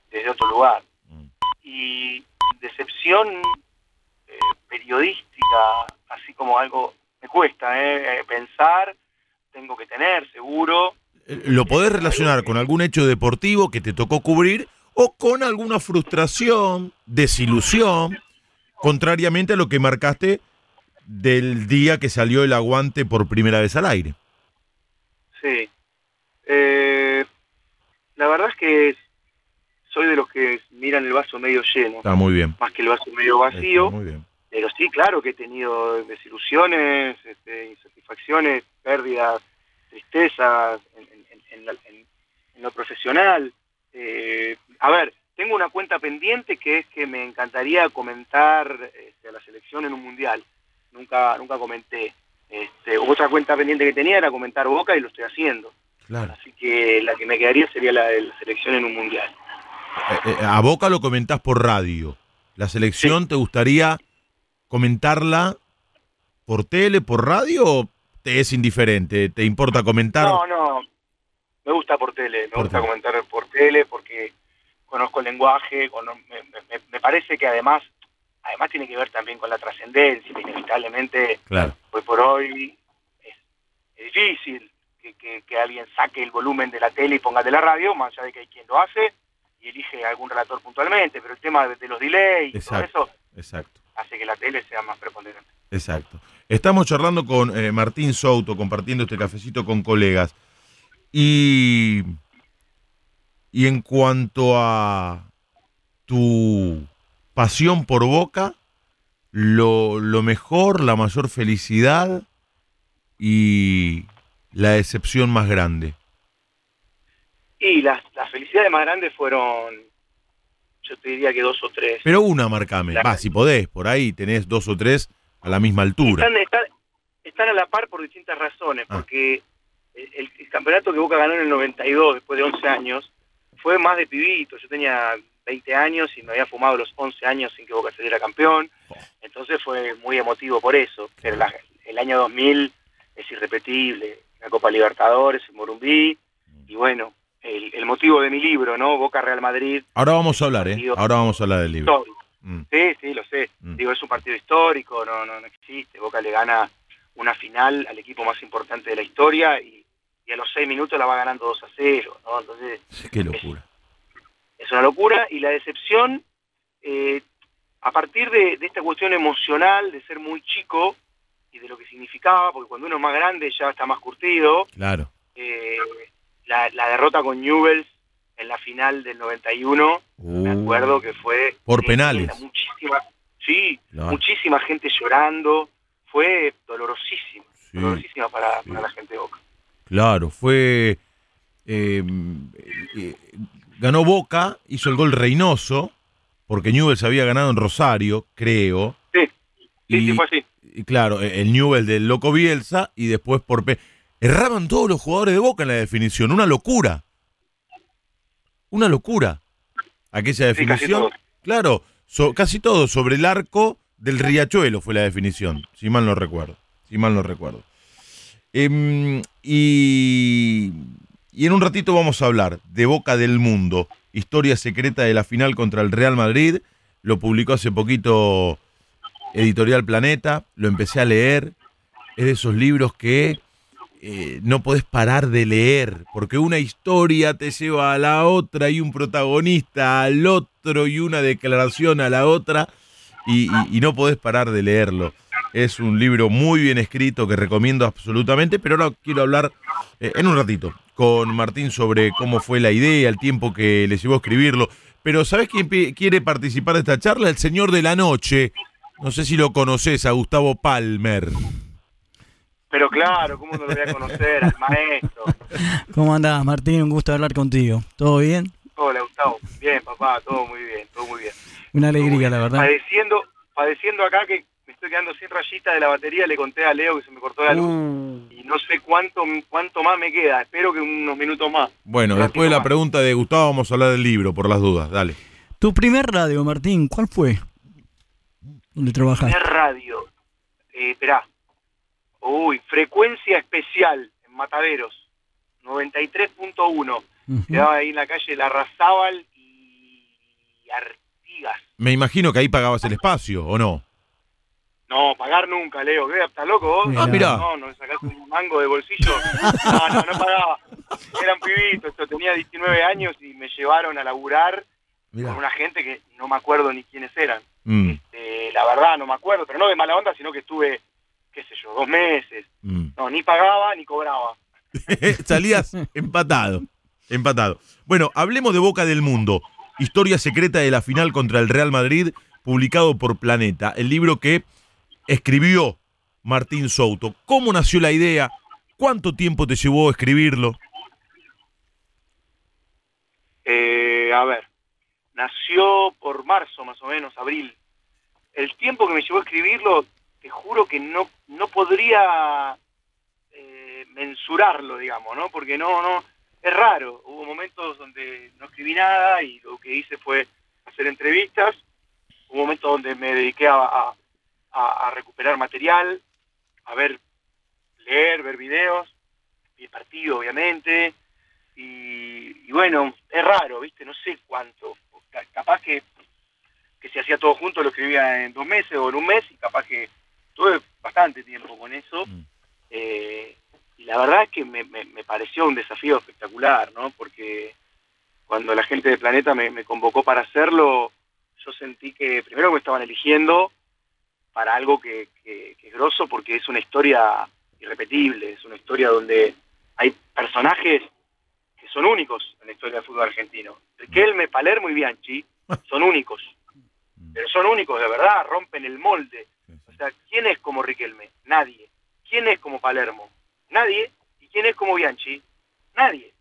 desde otro lugar. Mm. Y decepción eh, periodística, así como algo me cuesta ¿eh? Eh, pensar, tengo que tener seguro. ¿Lo podés relacionar con algún hecho deportivo que te tocó cubrir o con alguna frustración, desilusión, contrariamente a lo que marcaste del día que salió el aguante por primera vez al aire? Sí. Eh, la verdad es que soy de los que miran el vaso medio lleno, Está muy bien. más que el vaso medio vacío. Está muy bien. Pero sí, claro que he tenido desilusiones, este, insatisfacciones, pérdidas, tristezas en, en- en- la- en- lo profesional. Eh, a ver, tengo una cuenta pendiente que es que me encantaría comentar este, a la selección en un mundial. Nunca, nunca comenté. Este, otra cuenta pendiente que tenía era comentar Boca y lo estoy haciendo. Claro. Así que la que me quedaría sería la de la selección en un mundial. Eh, eh, a Boca lo comentás por radio. ¿La selección te gustaría comentarla por tele, por radio o te es indiferente? ¿Te importa comentar? No, no. Me gusta por tele, me Por gusta tele. comentar por tele porque conozco el lenguaje, cono- me, me- me parece que además además tiene que ver también con la trascendencia, inevitablemente Claro. hoy por hoy es, es difícil que, que- que alguien saque el volumen de la tele y ponga de la radio, más allá de que hay quien lo hace y elige algún relator puntualmente, pero el tema de, de los delays y todo Exacto. eso Exacto. Hace que la tele sea más preponderante. Exacto. Estamos charlando con eh, Martín Souto, compartiendo este cafecito con colegas. Y, y en cuanto a tu pasión por Boca, lo, lo mejor, la mayor felicidad y la decepción más grande. Y las, las felicidades más grandes fueron, yo te diría que dos o tres. Pero una, marcame. Va, si podés, por ahí tenés dos o tres a la misma altura. Están, están, están a la par por distintas razones, Ah. porque el, el campeonato que Boca ganó en el 92, después de 11 años, fue más de pibito. Yo tenía 20 años y me había fumado los 11 años sin que Boca saliera campeón. Oh. Entonces fue muy emotivo por eso. Pero la- el año 2000 es irrepetible. La Copa Libertadores, el Morumbí. Y bueno, el, el motivo de mi libro, ¿no? Boca Real Madrid. Ahora vamos a hablar, ¿eh? Ahora vamos a hablar del libro. Mm. Sí, sí, lo sé. Mm. Digo, es un partido histórico, no, no, no existe. Boca le gana una final al equipo más importante de la historia y, y a los seis minutos la va ganando 2 a 0. ¿no? Entonces, Sí, Qué locura. es una locura. Y la decepción, eh, a partir de, de esta cuestión emocional, de ser muy chico y de lo que significaba, porque cuando uno es más grande ya está más curtido, Claro. eh, la, la derrota con Newells en la final del 91, me Uh, acuerdo que fue... Por eh, penales. Muchísima, sí, muchísima gente llorando, fue dolorosísimo, Sí, dolorosísima para, sí. para la gente de Boca. Claro, fue. eh, eh, ganó Boca, hizo el gol Reynoso, porque Newell's había ganado en Rosario, creo. Sí, sí, Y sí, fue así. y claro, el Newell del Loco Bielsa y después por. Erraban todos los jugadores de Boca en la definición, una locura. Una locura. Aquella Sí, casi definición. claro, so- casi todo sobre el arco del Riachuelo fue la definición, si mal no recuerdo. Si mal no recuerdo. Em, y, y en un ratito vamos a hablar de Boca del Mundo, historia secreta de la final contra el Real Madrid. Lo publicó hace poquito Editorial Planeta, lo empecé a leer. Es de esos libros que eh, no podés parar de leer, porque una historia te lleva a la otra y un protagonista al otro y una declaración a la otra y, no podés parar de leerlo. Es un libro muy bien escrito que recomiendo absolutamente, pero ahora quiero hablar eh, en un ratito con Martín sobre cómo fue la idea, el tiempo que le llevó a escribirlo. Pero ¿sabés quién quiere participar de esta charla? El señor de la noche. No sé si lo conoces, a Gustavo Palmer. Pero claro, ¿cómo no lo voy a conocer al maestro? ¿Cómo andás, Martín? Un gusto hablar contigo. ¿Todo bien? Hola, Gustavo. Bien, papá, todo muy bien, todo muy bien. Una alegría, la verdad. Padeciendo, padeciendo acá que me estoy quedando sin rayita de la batería, le conté a Leo que se me cortó la luz. Uh, Y no sé cuánto, cuánto más me queda, espero que unos minutos más. Bueno, después de la más. pregunta de Gustavo vamos a hablar del libro, por las dudas. Dale. tu primer radio, Martín, ¿cuál fue? ¿Dónde trabajaste? Es radio. Eh, esperá. Uy, frecuencia especial en Mataderos. 93.1. Ujú. Quedaba ahí en la calle Larrazábal y Artigas. Me imagino que ahí pagabas el espacio, ¿o no? No, pagar nunca, Leo. ¿Qué? ¿Estás loco vos? Ah, mirá. No, no, sacaste un mango de bolsillo. No, no, no pagaba. Eran pibitos. Esto tenía 19 años y me llevaron a laburar con una gente que no me acuerdo ni quiénes eran. Mm, Este, la verdad, no me acuerdo. Pero no de mala onda, sino que estuve, qué sé yo, dos meses. mm. No, ni pagaba ni cobraba. [LAUGHS] Salías empatado. Empatado. Bueno, hablemos de Boca del Mundo. Historia secreta de la final contra el Real Madrid, publicado por Planeta. El libro que escribió Martín Souto. ¿Cómo nació la idea? ¿Cuánto tiempo te llevó a escribirlo? Eh, a ver, nació por marzo más o menos, abril. El tiempo que me llevó a escribirlo, te juro que no, no podría eh, mensurarlo, digamos, ¿no? Porque no, no, es raro. Hubo momentos donde no escribí nada y lo que hice fue hacer entrevistas. Hubo momentos donde me dediqué a, a- recuperar material, a ver, leer, ver videos, vi el partido, obviamente. Y, y bueno, es raro, ¿viste? No sé cuánto. Ca- Capaz que, que si hacía todo junto lo escribía en dos meses o en un mes y capaz que tuve bastante tiempo con eso. Mm. Eh, y la verdad es que me, me- me pareció un desafío espectacular, ¿no? Porque cuando la gente de Planeta me, me convocó para hacerlo, yo sentí que primero me estaban eligiendo para algo que, que, que es grosso porque es una historia irrepetible, es una historia donde hay personajes que son únicos en la historia del fútbol argentino. Riquelme, Palermo y Bianchi son únicos, pero son únicos de verdad, rompen el molde. O sea, ¿quién es como Riquelme? Nadie. ¿Quién es como Palermo? Nadie. ¿Y quién es como Bianchi? Nadie.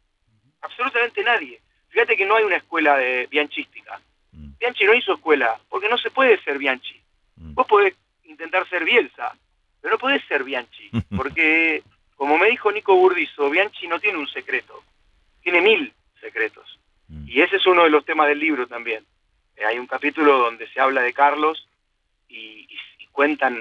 Absolutamente nadie. Fíjate que no hay una escuela de bianchística. Mm. Bianchi no hizo escuela, porque no se puede ser Bianchi. Mm. Vos podés intentar ser Bielsa, pero no podés ser Bianchi, [LAUGHS] porque, como me dijo Nico Burdizo, Bianchi no tiene un secreto, tiene mil secretos. Mm. Y ese es uno de los temas del libro también. Eh, hay un capítulo donde se habla de Carlos y- y cuentan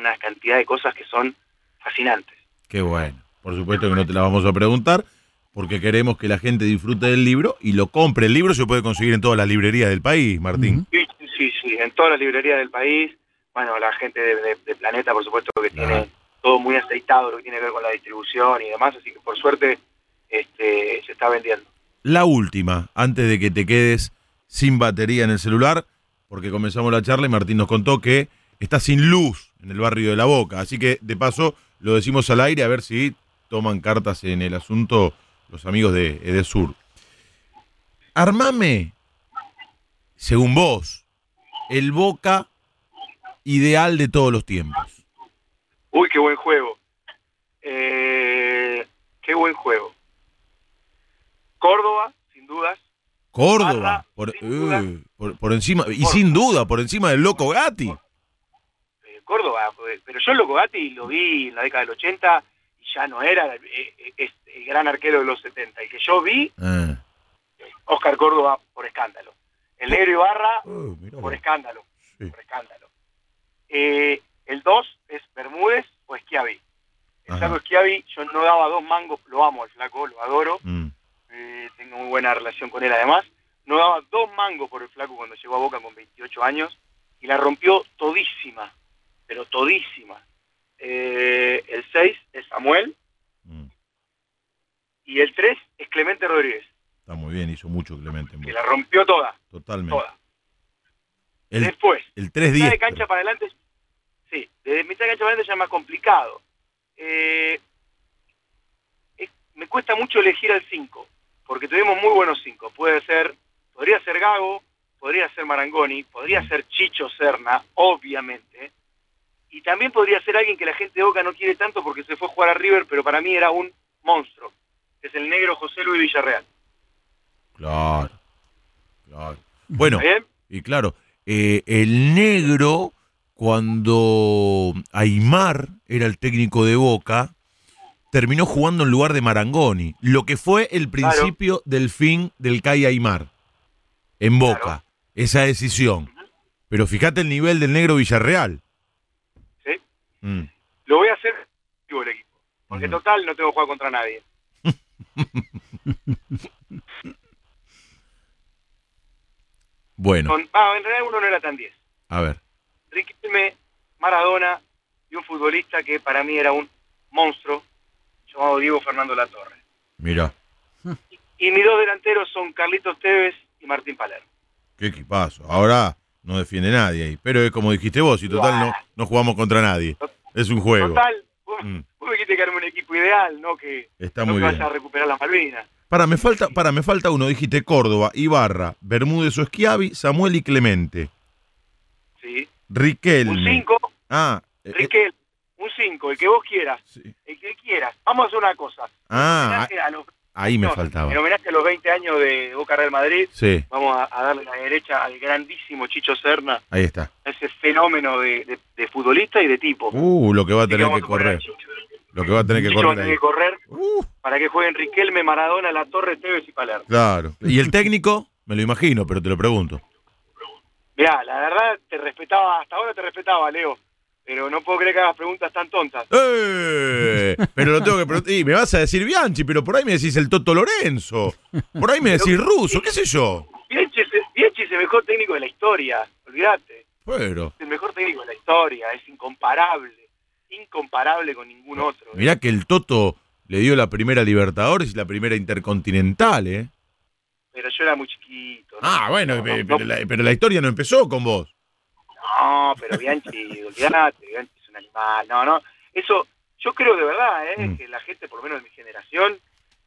una cantidad de cosas que son fascinantes. Qué bueno. Por supuesto que no te la vamos a preguntar, porque queremos que la gente disfrute del libro y lo compre. El libro se puede conseguir en todas las librerías del país, Martín. Sí, sí, sí, sí, en todas las librerías del país. Bueno, la gente de, de- de Planeta, por supuesto, que Claro. tiene todo muy aceitado, lo que tiene que ver con la distribución y demás, así que por suerte este, se está vendiendo. La última, antes de que te quedes sin batería en el celular, porque comenzamos la charla y Martín nos contó que está sin luz en el barrio de La Boca. Así que, de paso, lo decimos al aire a ver si toman cartas en el asunto los amigos de Edesur. Armame, según vos, el Boca ideal de todos los tiempos. Uy, qué buen juego. Eh, qué buen juego. Córdoba, sin dudas. Córdoba, Barra, por, sin eh, por, por encima, y sin duda, por encima del loco Gatti. Córdoba, pues, pero yo Loco Gatti lo vi en la década del 80 y ya no era eh, eh, el gran arquero de los 70. El que yo vi, Eh. Oscar Córdoba por escándalo. El negro Ibarra Oh, por escándalo. Sí. Por escándalo. Eh, el 2 es Bermúdez o Schiavi. El flaco Schiavi, yo no daba dos mangos, lo amo el flaco, lo adoro, Mm. eh, tengo muy buena relación con él además. No daba dos mangos por el flaco cuando llegó a Boca con 28 años y la rompió todísima, pero todísima. Eh, el 6 es Samuel Mm. y el 3 es Clemente Rodríguez, Está muy bien, hizo mucho Clemente. en que la rompió toda, Totalmente. toda. El, Después, el mitad 3-10. de cancha para adelante, sí, de mitad de cancha para adelante ya es más complicado. Eh, es- me cuesta mucho elegir al 5, porque tuvimos muy buenos 5. Puede ser, podría ser Gago, podría ser Marangoni, podría ser Chicho Serna, obviamente. Y también podría ser alguien que la gente de Boca no quiere tanto porque se fue a jugar a River, pero para mí era un monstruo, es el negro José Luis Villarreal. Claro. Claro. Bueno, y claro, eh, el negro, cuando Aymar era el técnico de Boca, terminó jugando en lugar de Marangoni, lo que fue el principio del fin del CAI Aymar en Boca, Claro. esa decisión. Pero fíjate el nivel del negro Villarreal. ¿sí? Mm. Lo voy a hacer digo, el equipo, porque Ujú. total no tengo que jugar contra nadie. [LAUGHS] Bueno, Con- ah, en realidad uno no era tan 10. a ver. Riquelme, Maradona y un futbolista que para mí era un monstruo, llamado Diego Fernando Latorre. Mira, Y mis dos delanteros son Carlitos Tevez y Martín Palermo. qué equipazo. Ahora no defiende nadie ahí. Pero es como dijiste vos, y total no, no jugamos contra nadie. Es un juego. Total, Mm. vos me dijiste que arme un equipo ideal, no que, Está no muy que bien. vaya a recuperar las Malvinas. Para, me falta, para, me falta uno. Dijiste Córdoba, Ibarra, Bermúdez o Schiavi, Samuel y Clemente. ¿sí? Riquelme. Un 5, Ah, eh, eh, Riquel, un 5, el que vos quieras, sí. el que quieras. Vamos a hacer una cosa. Ah, a los- ahí me no, faltaba. En homenaje a los 20 años de Boca Real Madrid, Sí, vamos a, a darle la derecha al grandísimo Chicho Serna, ahí está. ese fenómeno de, de- de futbolista y de tipo. Uh, lo que va a que tener que correr. Lo que va a tener que Chicho va a correr tener que correr Uh, para que jueguen Riquelme, Maradona, La Torre, Tevez y Palermo. claro. ¿Y el técnico? Me lo imagino, pero te lo pregunto. Mirá, la verdad te respetaba, hasta ahora te respetaba, Leo, pero no puedo creer que hagas preguntas tan tontas. ¡Eh! Pero lo tengo que preguntar. Y me vas a decir Bianchi, pero por ahí me decís el Toto Lorenzo. Por ahí me decís Russo, qué sé yo. Bianchi es, Bianchi es el mejor técnico de la historia, olvídate. Pero, Es el mejor técnico de la historia, es incomparable, incomparable con ningún otro. mirá que el Toto le dio la primera Libertadores y la primera Intercontinental, ¿eh? Pero yo era muy chiquito. ¿no? Ah, bueno, No, pe- no, pero, la, pero la historia no empezó con vos. No, pero Bianchi, olvídate, Bianchi es un animal. No, no. Eso, yo creo de verdad, ¿eh? Mm. que la gente, por lo menos de mi generación,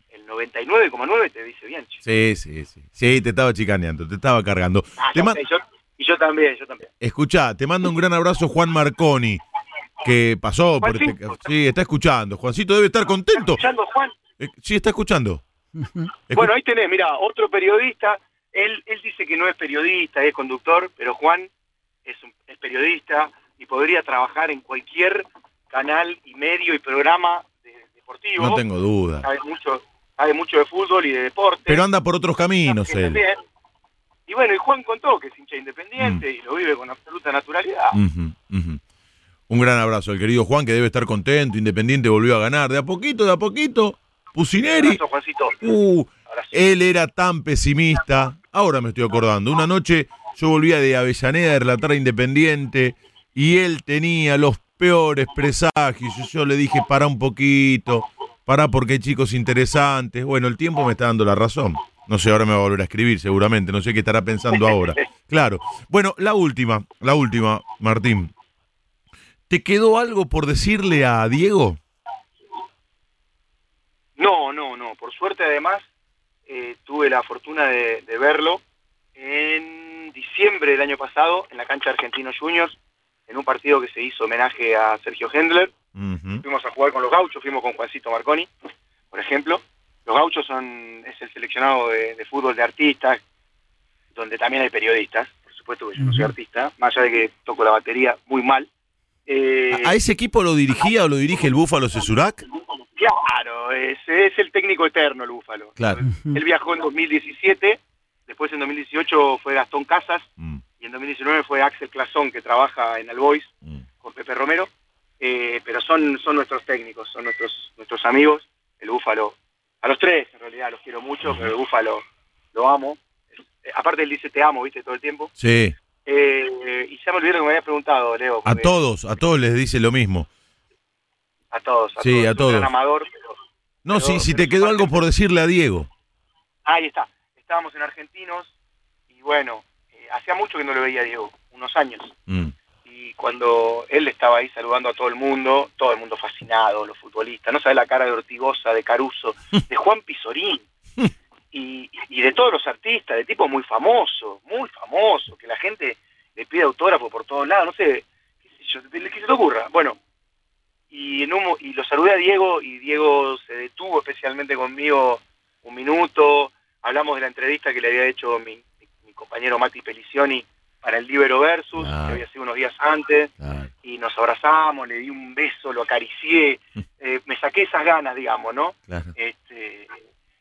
el 99,9 te dice Bianchi. Sí, sí, sí. Sí, te estaba chicaneando, te estaba cargando. Ah, Te sé, yo- y yo también, yo también. Escuchá, te mando un gran abrazo Juan Marconi, que pasó por este... Sí, está escuchando. Juancito debe estar contento. Escuchando, Juan. Eh, Sí, está escuchando. [LAUGHS] Escu- Bueno, ahí tenés, mira, otro periodista. Él, él dice que no es periodista, es conductor, pero Juan es, un- es periodista y podría trabajar en cualquier canal y medio y programa de- deportivo. no tengo duda. Sabe mucho, sabe mucho de fútbol y de deporte. Pero anda por otros caminos él. también. Y bueno, y Juan contó que es hincha independiente y lo vive con absoluta naturalidad. Un gran abrazo al querido Juan, que debe estar contento. Independiente volvió a ganar. De a poquito, de a poquito. Pusineri. Abrazo, Juancito. Uh, él era tan pesimista. Ahora me estoy acordando. Una noche yo volvía de Avellaneda de relatar a Independiente y él tenía los peores presagios. Y yo le dije, para un poquito, para porque hay chicos interesantes. Bueno, el tiempo me está dando la razón. No sé, ahora me va a volver a escribir seguramente. No sé qué estará pensando ahora. [LAUGHS] Claro. Bueno, la última, la última, Martín. ¿Te quedó algo por decirle a Diego? No, no, no. Por suerte, además, eh, tuve la fortuna de, de verlo en diciembre del año pasado en la cancha de Argentinos Juniors, en un partido que se hizo homenaje a Sergio Hendler. Fuimos a jugar con los gauchos, fuimos con Juancito Marconi, por ejemplo. Los gauchos son es el seleccionado de, de fútbol de artistas, donde también hay periodistas. Por supuesto que yo no soy artista, más allá de que toco la batería muy mal, Eh, ¿A ese equipo lo dirigía o lo dirige el Búfalo Cesurac? Claro, ese es el técnico eterno, el Búfalo. Claro. Él viajó en 2017, después en 2018 fue Gastón Casas Mm, y en 2019 fue Axel Clasón, que trabaja en Albois mm. con Pepe Romero. Eh, pero son, son nuestros técnicos, son nuestros, nuestros amigos. El Búfalo, a los tres en realidad los quiero mucho, pero el Búfalo lo amo. Eh, aparte él dice te amo, viste, todo el tiempo. Sí, Eh, y ya me olvidé lo que me habías preguntado, Leo. a todos, a todos les dice lo mismo. A todos, a Sí, todos. a un todos. gran amador, pero- No, Pero- si, si te quedó algo por decirle a Diego. Ahí está. Estábamos en Argentinos y bueno, eh, hacía mucho que no lo veía a Diego, unos años. Mm, Y cuando él estaba ahí saludando a todo el mundo, todo el mundo fascinado, los futbolistas, no sabe la cara de Ortigosa, de Caruso, de [LAUGHS] Juan Pizorín y, y de todos los artistas, de tipo muy famoso, muy famoso, que la gente le pide autógrafo por todos lados, no sé, qué sé yo, ¿qué se te ocurra? Bueno, y, en un y lo saludé a Diego y Diego se detuvo especialmente conmigo un minuto, hablamos de la entrevista que le había hecho mi, mi- mi compañero Mati Pelicioni para el Libero Versus, Ah. que había sido unos días antes, y nos abrazamos, le di un beso, lo acaricié, [LAUGHS] eh, me saqué esas ganas, digamos, ¿no? Claro. Este,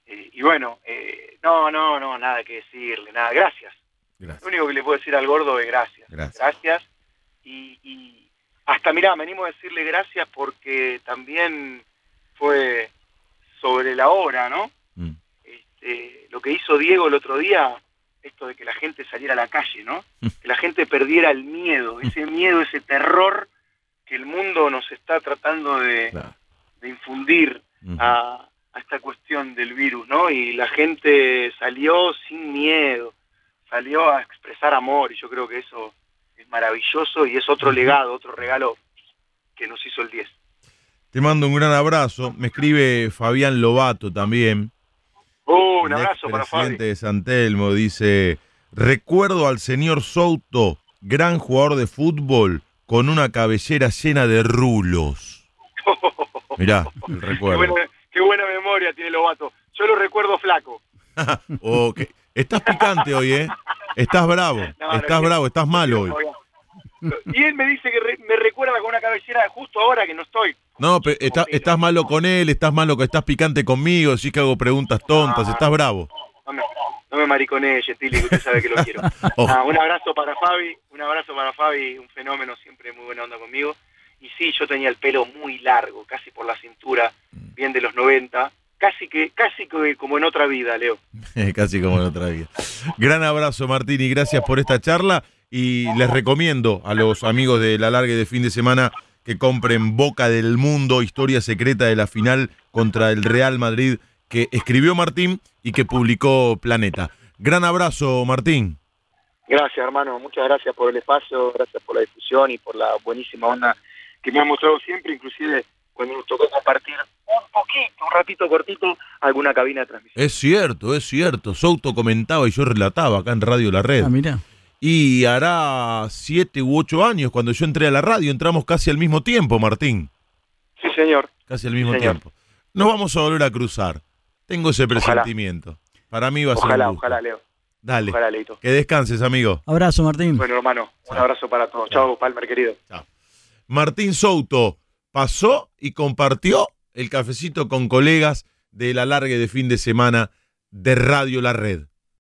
eh, y bueno, eh, no, no, no, nada que decirle, nada, gracias. Lo único que le puedo decir al gordo es gracias. Gracias. Gracias. Y, y hasta, mirá, me animo a decirle gracias porque también fue sobre la hora, ¿no? Mm, Este, lo que hizo Diego el otro día, esto de que la gente saliera a la calle, ¿no? [LAUGHS] Que la gente perdiera el miedo, ese miedo, ese terror que el mundo nos está tratando de, infundir a, a esta cuestión del virus, ¿no? Y la gente salió sin miedo, salió a expresar amor y yo creo que eso es maravilloso y es otro legado, otro regalo que nos hizo el 10. Te mando un gran abrazo. Me escribe Fabián Lobato también. Uh, un el abrazo para expresidente Fabi. de San Telmo. Dice, recuerdo al señor Souto, gran jugador de fútbol, con una cabellera llena de rulos. [LAUGHS] Mirá, el Qué recuerdo. buena, qué buena memoria tiene Lobato. Yo lo recuerdo flaco. [LAUGHS] Estás picante hoy, ¿eh? Estás bravo. [LAUGHS] No, no, estás no. bravo, estás malo hoy. Y él me dice que re- me recuerda con una cabellera justo ahora que no estoy. No, pero está- estás malo con él, estás malo, estás picante conmigo, sí que hago preguntas tontas, estás bravo. No me, no me Getili, que usted sabe que lo quiero. [LAUGHS] Ah, un abrazo para Fabi, un abrazo para Fabi, un fenómeno, siempre muy buena onda conmigo. Y sí, yo tenía el pelo muy largo, casi por la cintura, bien de los 90, casi que casi que como en otra vida, Leo. [LAUGHS] Casi como en otra vida. Gran abrazo, Martín, y gracias por esta charla. Y les recomiendo a los amigos de la larga de fin de semana que compren Boca del Mundo, historia secreta de la final contra el Real Madrid, que escribió Martín y que publicó Planeta. Gran abrazo, Martín. Gracias, hermano, muchas gracias por el espacio, gracias por la difusión y por la buenísima onda que me han mostrado siempre, inclusive cuando nos tocó compartir un poquito, un ratito cortito, alguna cabina de transmisión. Es cierto, es cierto. Souto comentaba y yo relataba acá en Radio La Red. Ah, mira. Y hará siete u ocho años cuando yo entré a la radio, entramos casi al mismo tiempo, Martín. Sí, señor. Casi al mismo tiempo. Nos vamos a volver a cruzar. Tengo ese Ojalá. presentimiento. Para mí va a ser Ojalá, un gusto. ojalá, Leo. Dale. Ojalá, Leito. Que descanses, amigo. Abrazo, Martín. Bueno, hermano, un abrazo para todos. Chao, Palmer, querido. Martín Souto pasó y compartió el cafecito con colegas de la larga de fin de semana de Radio La Red.